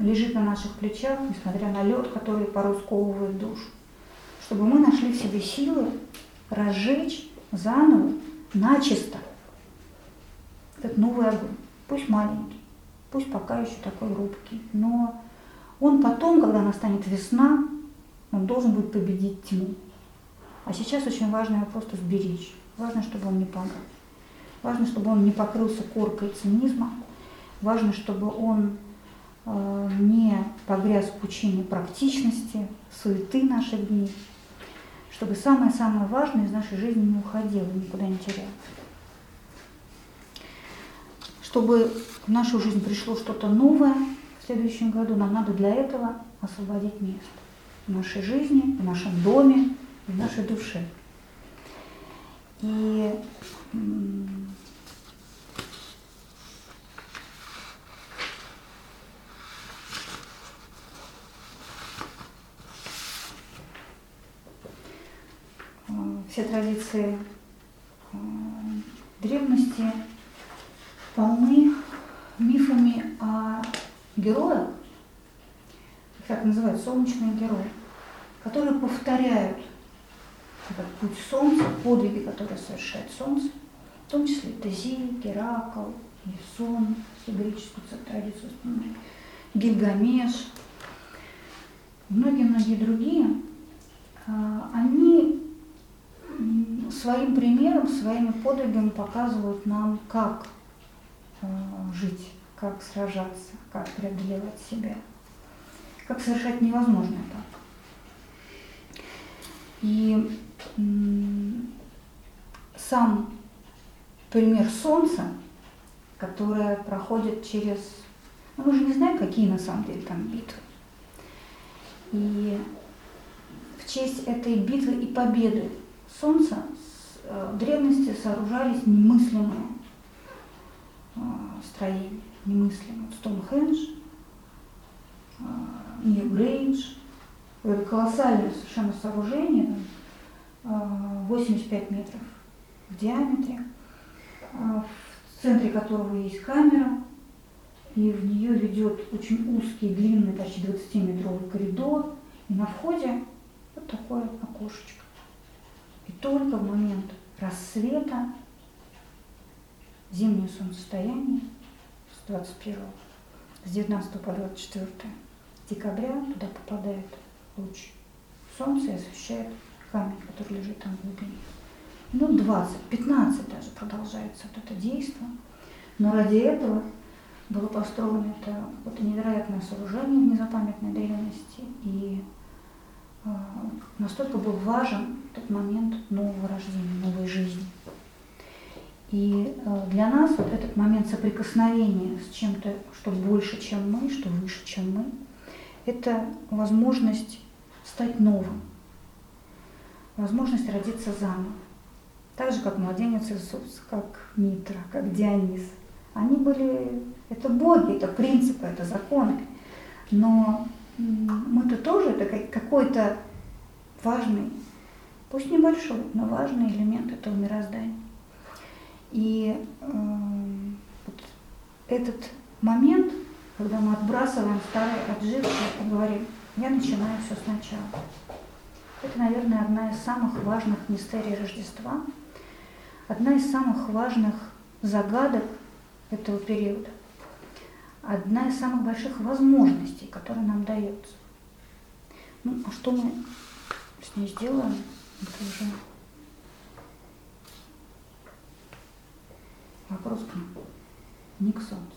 лежит на наших плечах, несмотря на лед, который порой сковывает душу, чтобы мы нашли в себе силы разжечь заново, начисто этот новый огонь. Пусть маленький, пусть пока еще такой рубкий, но он потом, когда настанет весна, он должен будет победить тьму. А сейчас очень важно его просто сберечь. Важно, чтобы он не погас. Важно, чтобы он не покрылся коркой цинизма. Важно, чтобы он э, не погряз в пучине практичности, суеты наших дней. Чтобы самое-самое важное из нашей жизни не уходило, никуда не терялось. Чтобы в нашу жизнь пришло что-то новое в следующем году, нам надо для этого освободить место в нашей жизни, в нашем доме, в нашей душе. И все традиции древности полны мифами о героях, их так называют солнечные герои, которые повторяют солнца, подвиги, которые совершает солнце, в том числе Тезей, Геракл, Ясон, если греческую традицию вспоминать, Гильгамеш, многие-многие другие, а, они своим примером, своими подвигами показывают нам, как э, жить, как сражаться, как преодолевать себя, как совершать невозможное так. И сам пример Солнца, которое проходит через... Ну, мы же не знаем, какие на самом деле там битвы. И в честь этой битвы и победы Солнца э, в древности сооружались немыслимые э, строения, немыслимые. Стоунхендж, э, Ньюгрейндж. Это колоссальное совершенно сооружение, там, э, 85 метров в диаметре, э, в центре которого есть камера, и в нее ведет очень узкий, длинный, почти 20-метровый коридор, и на входе вот такое окошечко. И только в момент рассвета, зимнее солнцестояние с 21 с 19 по 24 декабря туда попадает луч солнца и освещает камень, который лежит там в глубине. Ну, 20, 15 даже продолжается вот это действие. Но ради этого было построено это вот невероятное сооружение в незапамятной древности. И э, настолько был важен тот момент нового рождения, новой жизни. И э, для нас вот этот момент соприкосновения с чем-то, что больше, чем мы, что выше, чем мы, это возможность стать новым, возможность родиться заново. Так же, как младенец Иисус, как Митра, как Дионис. Они были, это боги, это принципы, это законы. Но мы-то тоже, это как- какой-то важный, пусть небольшой, но важный элемент этого мироздания. И эм, вот этот момент, когда мы отбрасываем старые отжившие и говорим, я начинаю все сначала. Это, наверное, одна из самых важных мистерий Рождества, одна из самых важных загадок этого периода, одна из самых больших возможностей, которая нам дается. Ну, а что мы с ней сделаем, это уже вопрос к нам, не к Солнцу.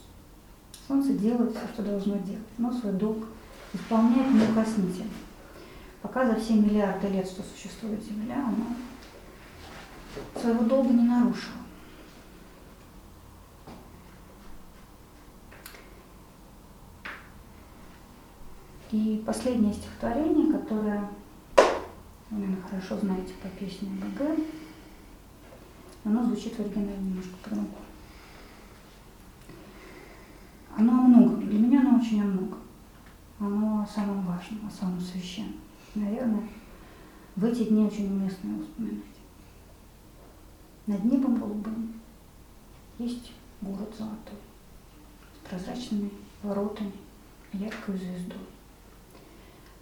Солнце делает все, что должно делать, но свой долг исполняет неукоснительно. Пока за все миллиарды лет, что существует Земля, она своего долга не нарушила. И последнее стихотворение, которое вы, наверное, хорошо знаете по песне БГ, оно звучит в оригинале немножко по-другому. Оно о многом. Для меня оно очень о многом. Оно о самом важном, о самом священном. Наверное, в эти дни очень уместно его вспоминать. Над небом голубым есть город золотой, с прозрачными воротами, яркой звездой.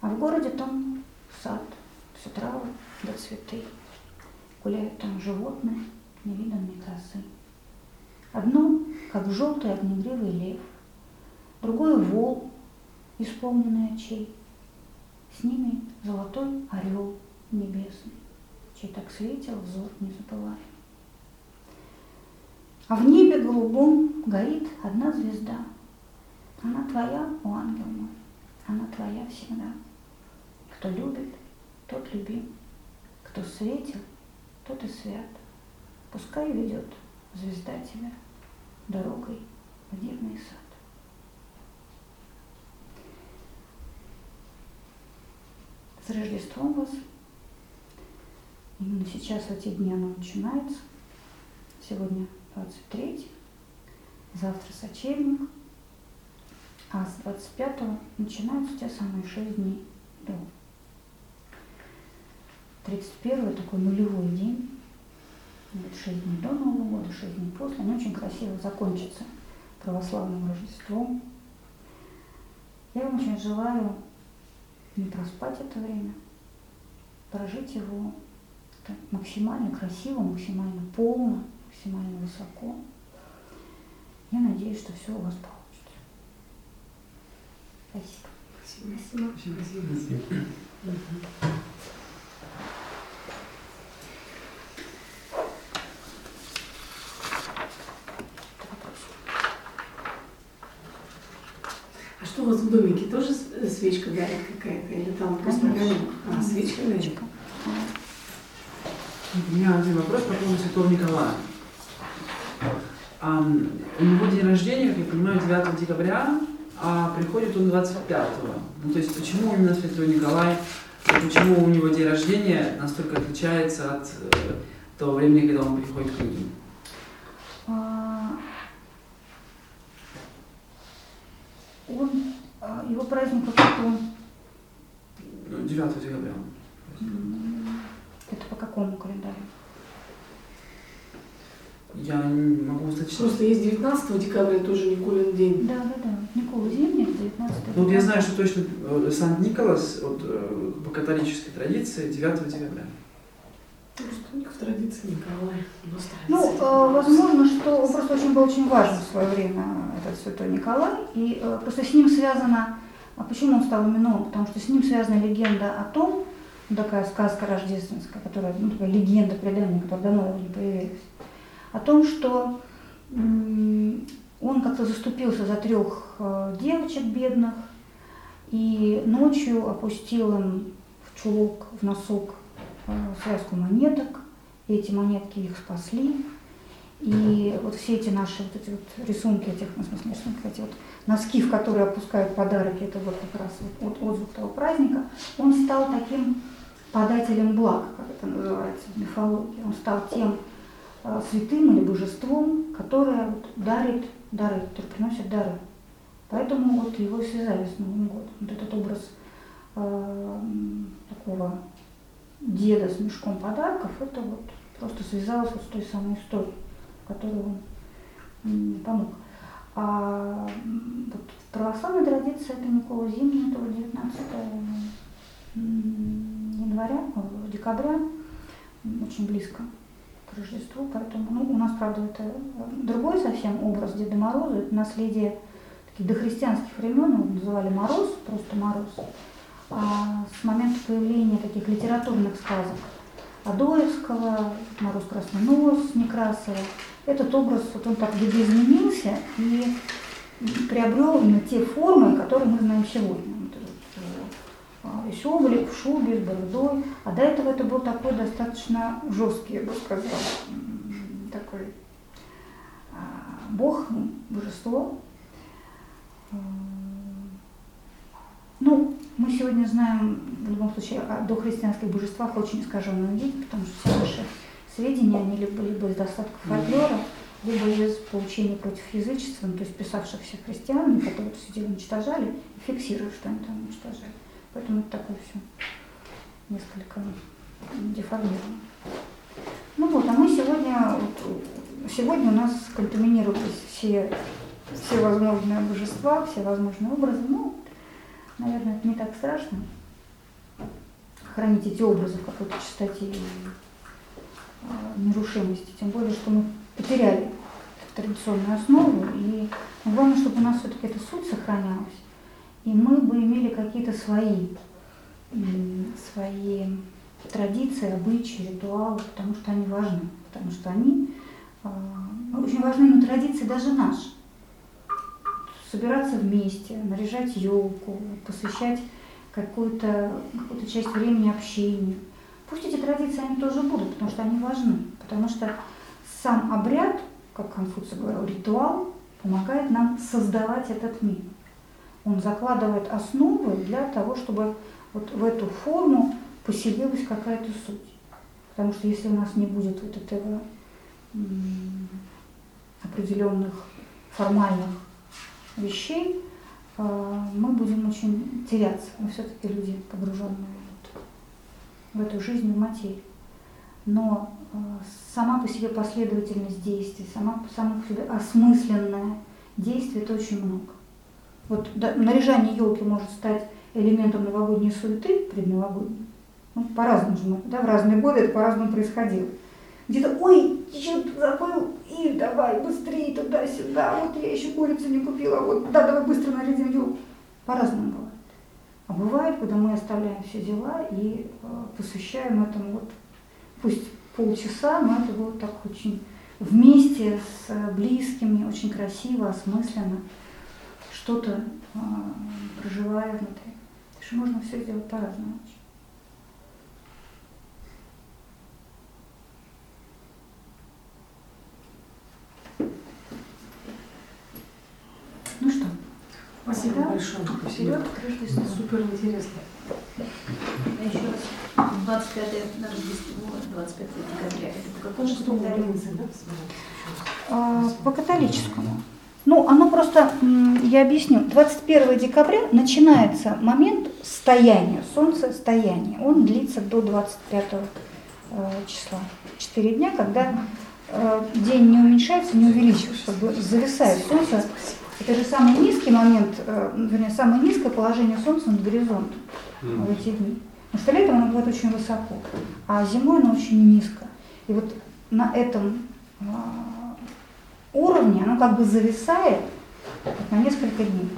А в городе там сад, все травы да цветы. Гуляют там животные невиданной красы. Одно, как желтый огнегривый лев, другое вол, исполненный очей. С ними золотой орел небесный, чей так светил взор не забывай. А в небе голубом горит одна звезда. Она твоя, о ангел мой, она твоя всегда. Кто любит, тот любим. Кто светил, тот и свят. Пускай ведет звезда тебя дорогой в дивный сад. С Рождеством вас! Именно сейчас, в эти дни оно начинается. Сегодня 23, завтра сочельник, а с 25 начинаются те самые 6 дней до. 31 такой нулевой день, вот 6 дней до Нового года, 6 дней после, они очень красиво закончатся православным Рождеством. Я вам очень желаю не проспать это время, прожить его максимально красиво, максимально полно, максимально высоко. Я надеюсь, что все у вас получится. Спасибо. Спасибо. Спасибо. Спасибо. У вас в домике? Тоже свечка горит какая-то? Или там просто огонек? А, свечка горит? У меня один вопрос по поводу Святого Николая. А, у него день рождения, как я понимаю, 9 декабря, а приходит он 25-го. Ну, то есть почему именно Святой Николай, почему у него день рождения настолько отличается от э, того времени, когда он приходит к людям? Он, а, его праздник какой-то, Ну, 9 декабря. это по какому календарю? Я не могу зачитать. Просто есть 19 декабря, тоже Никулин день. Да, да, да. Никола Зимний, 19 Ну, вот я знаю, что точно э, Сант-Николас вот, э, по католической традиции 9 декабря. Просто у них в традиции Николай. Ну, э, возможно, что просто очень был очень важен в свое время этот святой Николай, и э, просто с ним связано, а почему он стал именно он? Потому что с ним связана легенда о том, ну, такая сказка рождественская, которая, ну, такая легенда, предание, которая давно не появилась, о том, что он как-то заступился за трех э, девочек бедных и ночью опустил им в чулок, в носок связку монеток, и эти монетки их спасли. И вот все эти наши вот эти вот рисунки этих, ну, в смысле, рисунки, эти вот носки, в которые опускают подарки, это вот как раз вот, отзвук того праздника, он стал таким подателем благ, как это называется в мифологии. Он стал тем э, святым или божеством, которое вот дарит дары, который приносит дары. Поэтому вот его связали с Новым годом. Вот этот образ э, такого деда с мешком подарков, это вот просто связалось вот с той самой историей, которую он помог. А вот в православной традиции это Никола Зимний, это вот 19 м, января, э, декабря, очень близко к Рождеству, поэтому ну, у нас, правда, это э, другой совсем образ Деда Мороза, это наследие таких дохристианских времен, его называли Мороз, просто Мороз. А с момента появления таких литературных сказок Адоевского, Мороз Красный Нос, Некрасова, этот образ, вот он так видоизменился и приобрел именно те формы, которые мы знаем сегодня. Вот э, и Соболев в шубе, с бородой. А до этого это был такой достаточно жесткий, я бы сказала, такой а, бог, божество. М, Ну, мы сегодня знаем, в любом случае, о дохристианских божествах очень искаженном виде, потому что все наши сведения, они либо, либо из достатков фольклора, либо из поучений против язычества, ну, то есть писавшихся христиан, которые все дело уничтожали, и фиксируют, что они там уничтожали. Поэтому это такое все несколько деформировано. Ну вот, а мы сегодня, сегодня у нас контаминировались все, все возможные божества, все возможные образы. Ну, наверное, это не так страшно хранить эти образы в какой-то чистоте и э, нерушимости. Тем более, что мы потеряли традиционную основу. И главное, чтобы у нас все-таки эта суть сохранялась. И мы бы имели какие-то свои, свои традиции, обычаи, ритуалы, потому что они важны. Потому что они э, ну, очень важны, но традиции даже наши. Собираться вместе, наряжать елку, посвящать какую-то какую часть времени общению. Пусть эти традиции они тоже будут, потому что они важны. Потому что сам обряд, как Конфуций говорил, ритуал, помогает нам создавать этот мир. Он закладывает основы для того, чтобы вот в эту форму поселилась какая-то суть. Потому что если у нас не будет вот этого определенных формальных вещей, а, мы будем очень теряться. Мы все-таки люди, погруженные в эту жизнь, в материю. Но а, сама по себе последовательность действий, сама, сама по себе осмысленное действие, это очень много. Вот да, наряжание елки может стать элементом новогодней суеты предновогодней. Ну, по-разному же, да, в разные годы это по-разному происходило. Где-то, ой, что-то забыл, и давай быстрее туда-сюда, вот я еще курицу не купила, вот да, давай быстро нарядим елку. По-разному бывает. А бывает, когда мы оставляем все дела и э, посвящаем этому вот, пусть полчаса, но это будет так очень вместе с близкими, очень красиво, осмысленно, что-то э, проживая внутри. Потому что можно все сделать по-разному. Ну что? Спасибо да? большое. Вперед. Супер интересно. Еще раз. 25 Рождество, 25 декабря. Это по какому Что календарю? да? А, По католическому. Ну, оно просто, я объясню, 21 декабря начинается момент стояния, солнцестояния. Он длится до 25 э, числа. Четыре дня, когда э, день не уменьшается, не увеличивается, зависает солнце. Это же самый низкий момент, э, вернее, самое низкое положение солнца над горизонтом в эти дни. Потому что летом оно бывает очень высоко, а зимой оно очень низко. И вот на этом а, уровне оно как бы зависает на несколько дней.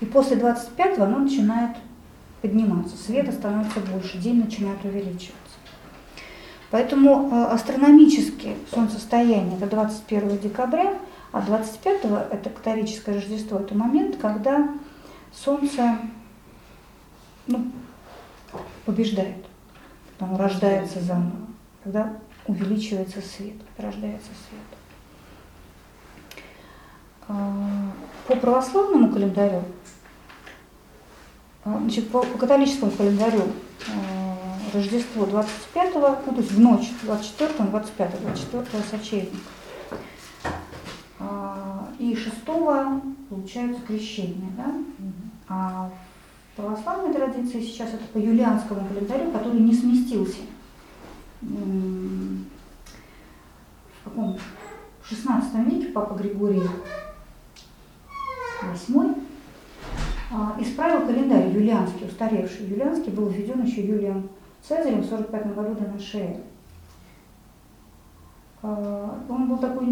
И после 25-го оно начинает подниматься, света становится больше, день начинает увеличиваться. Поэтому э, астрономически солнцестояние это 21 декабря, а 25 это католическое Рождество, это момент, когда Солнце ну, побеждает, оно рождается заново, когда увеличивается свет, рождается свет. А, По православному календарю, а, значит, по, по католическому календарю а, Рождество 25-го, ну, то есть в ночь 24 на 25 24 сочельника. И 6 получается крещение, да? А в православной традиции сейчас это по юлианскому календарю, который не сместился. В каком? В 16 веке Папа Григорий VIII а, исправил календарь юлианский, устаревший. Юлианский был введен еще Юлием Цезарем в 45 году до нашей эры. А, Он был такой,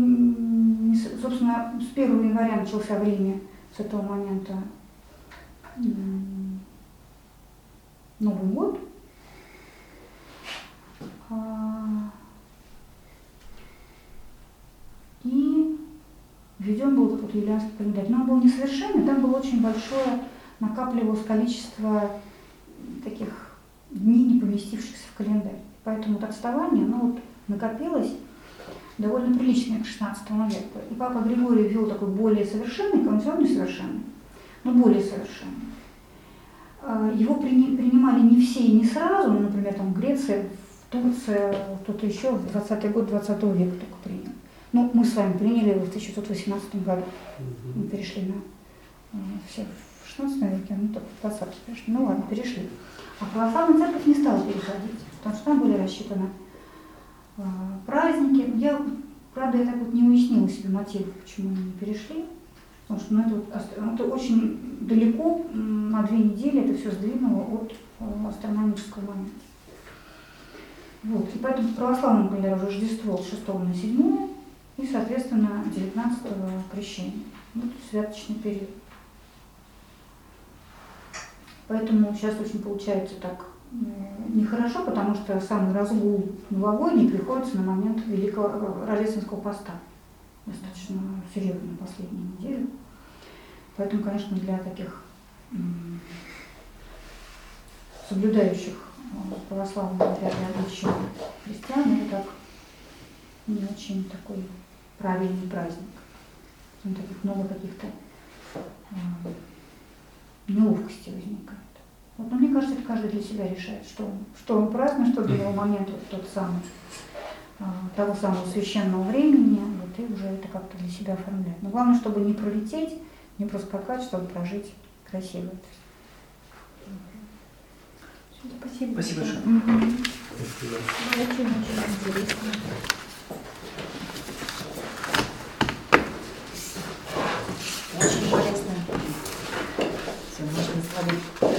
собственно, с 1 января начался в Риме, с этого момента Новый год. А, И введен был вот юлианский календарь. Но он был несовершенный, там было очень большое, накапливалось количество таких дней, не поместившихся в календарь. Поэтому вот отставание, оно вот накопилось довольно приличное к 16 веку. И папа Григорий ввел такой более совершенный, равно несовершенный, но более совершенный. А, Его прини- принимали не все и не сразу, ну, например, там Греция, Турция, кто-то еще в 20 год 20 века только принял. Ну, мы с вами приняли его в 1918 году. Мы перешли на э, все в 16 веке, мы только в 20 перешли. Ну ладно, перешли. А православная церковь не стала переходить, потому что там были рассчитаны э, праздники. Я, правда, я так вот не уяснила себе мотив, почему они не перешли. Потому что ну, это, вот это очень далеко, на две недели это все сдвинуло от э, астрономического момента. Вот. И поэтому в православном календаре Рождество с 6 на 7 и, соответственно, 19 крещение. Вот святочный период. Поэтому сейчас очень получается так э, нехорошо, потому что самый разгул новогодний приходится на момент Великого э, Рождественского поста. Достаточно серьезно последнюю неделю. Поэтому, конечно, для таких соблюдающих э, православные обряды обычаи христиан, это так не очень такой правильный праздник. Там таких много каких-то э, неловкостей возникает. Вот, но мне кажется, это каждый для себя решает, что, он- что он празднует, что для него момент вот тот самый, а, того самого священного времени, вот и уже это как-то для себя оформляет. Но главное, чтобы не пролететь, не проскакать, чтобы прожить красиво. Спасибо. Спасибо большое. Было очень-очень интересно. Очень полезно. Все, можно с вами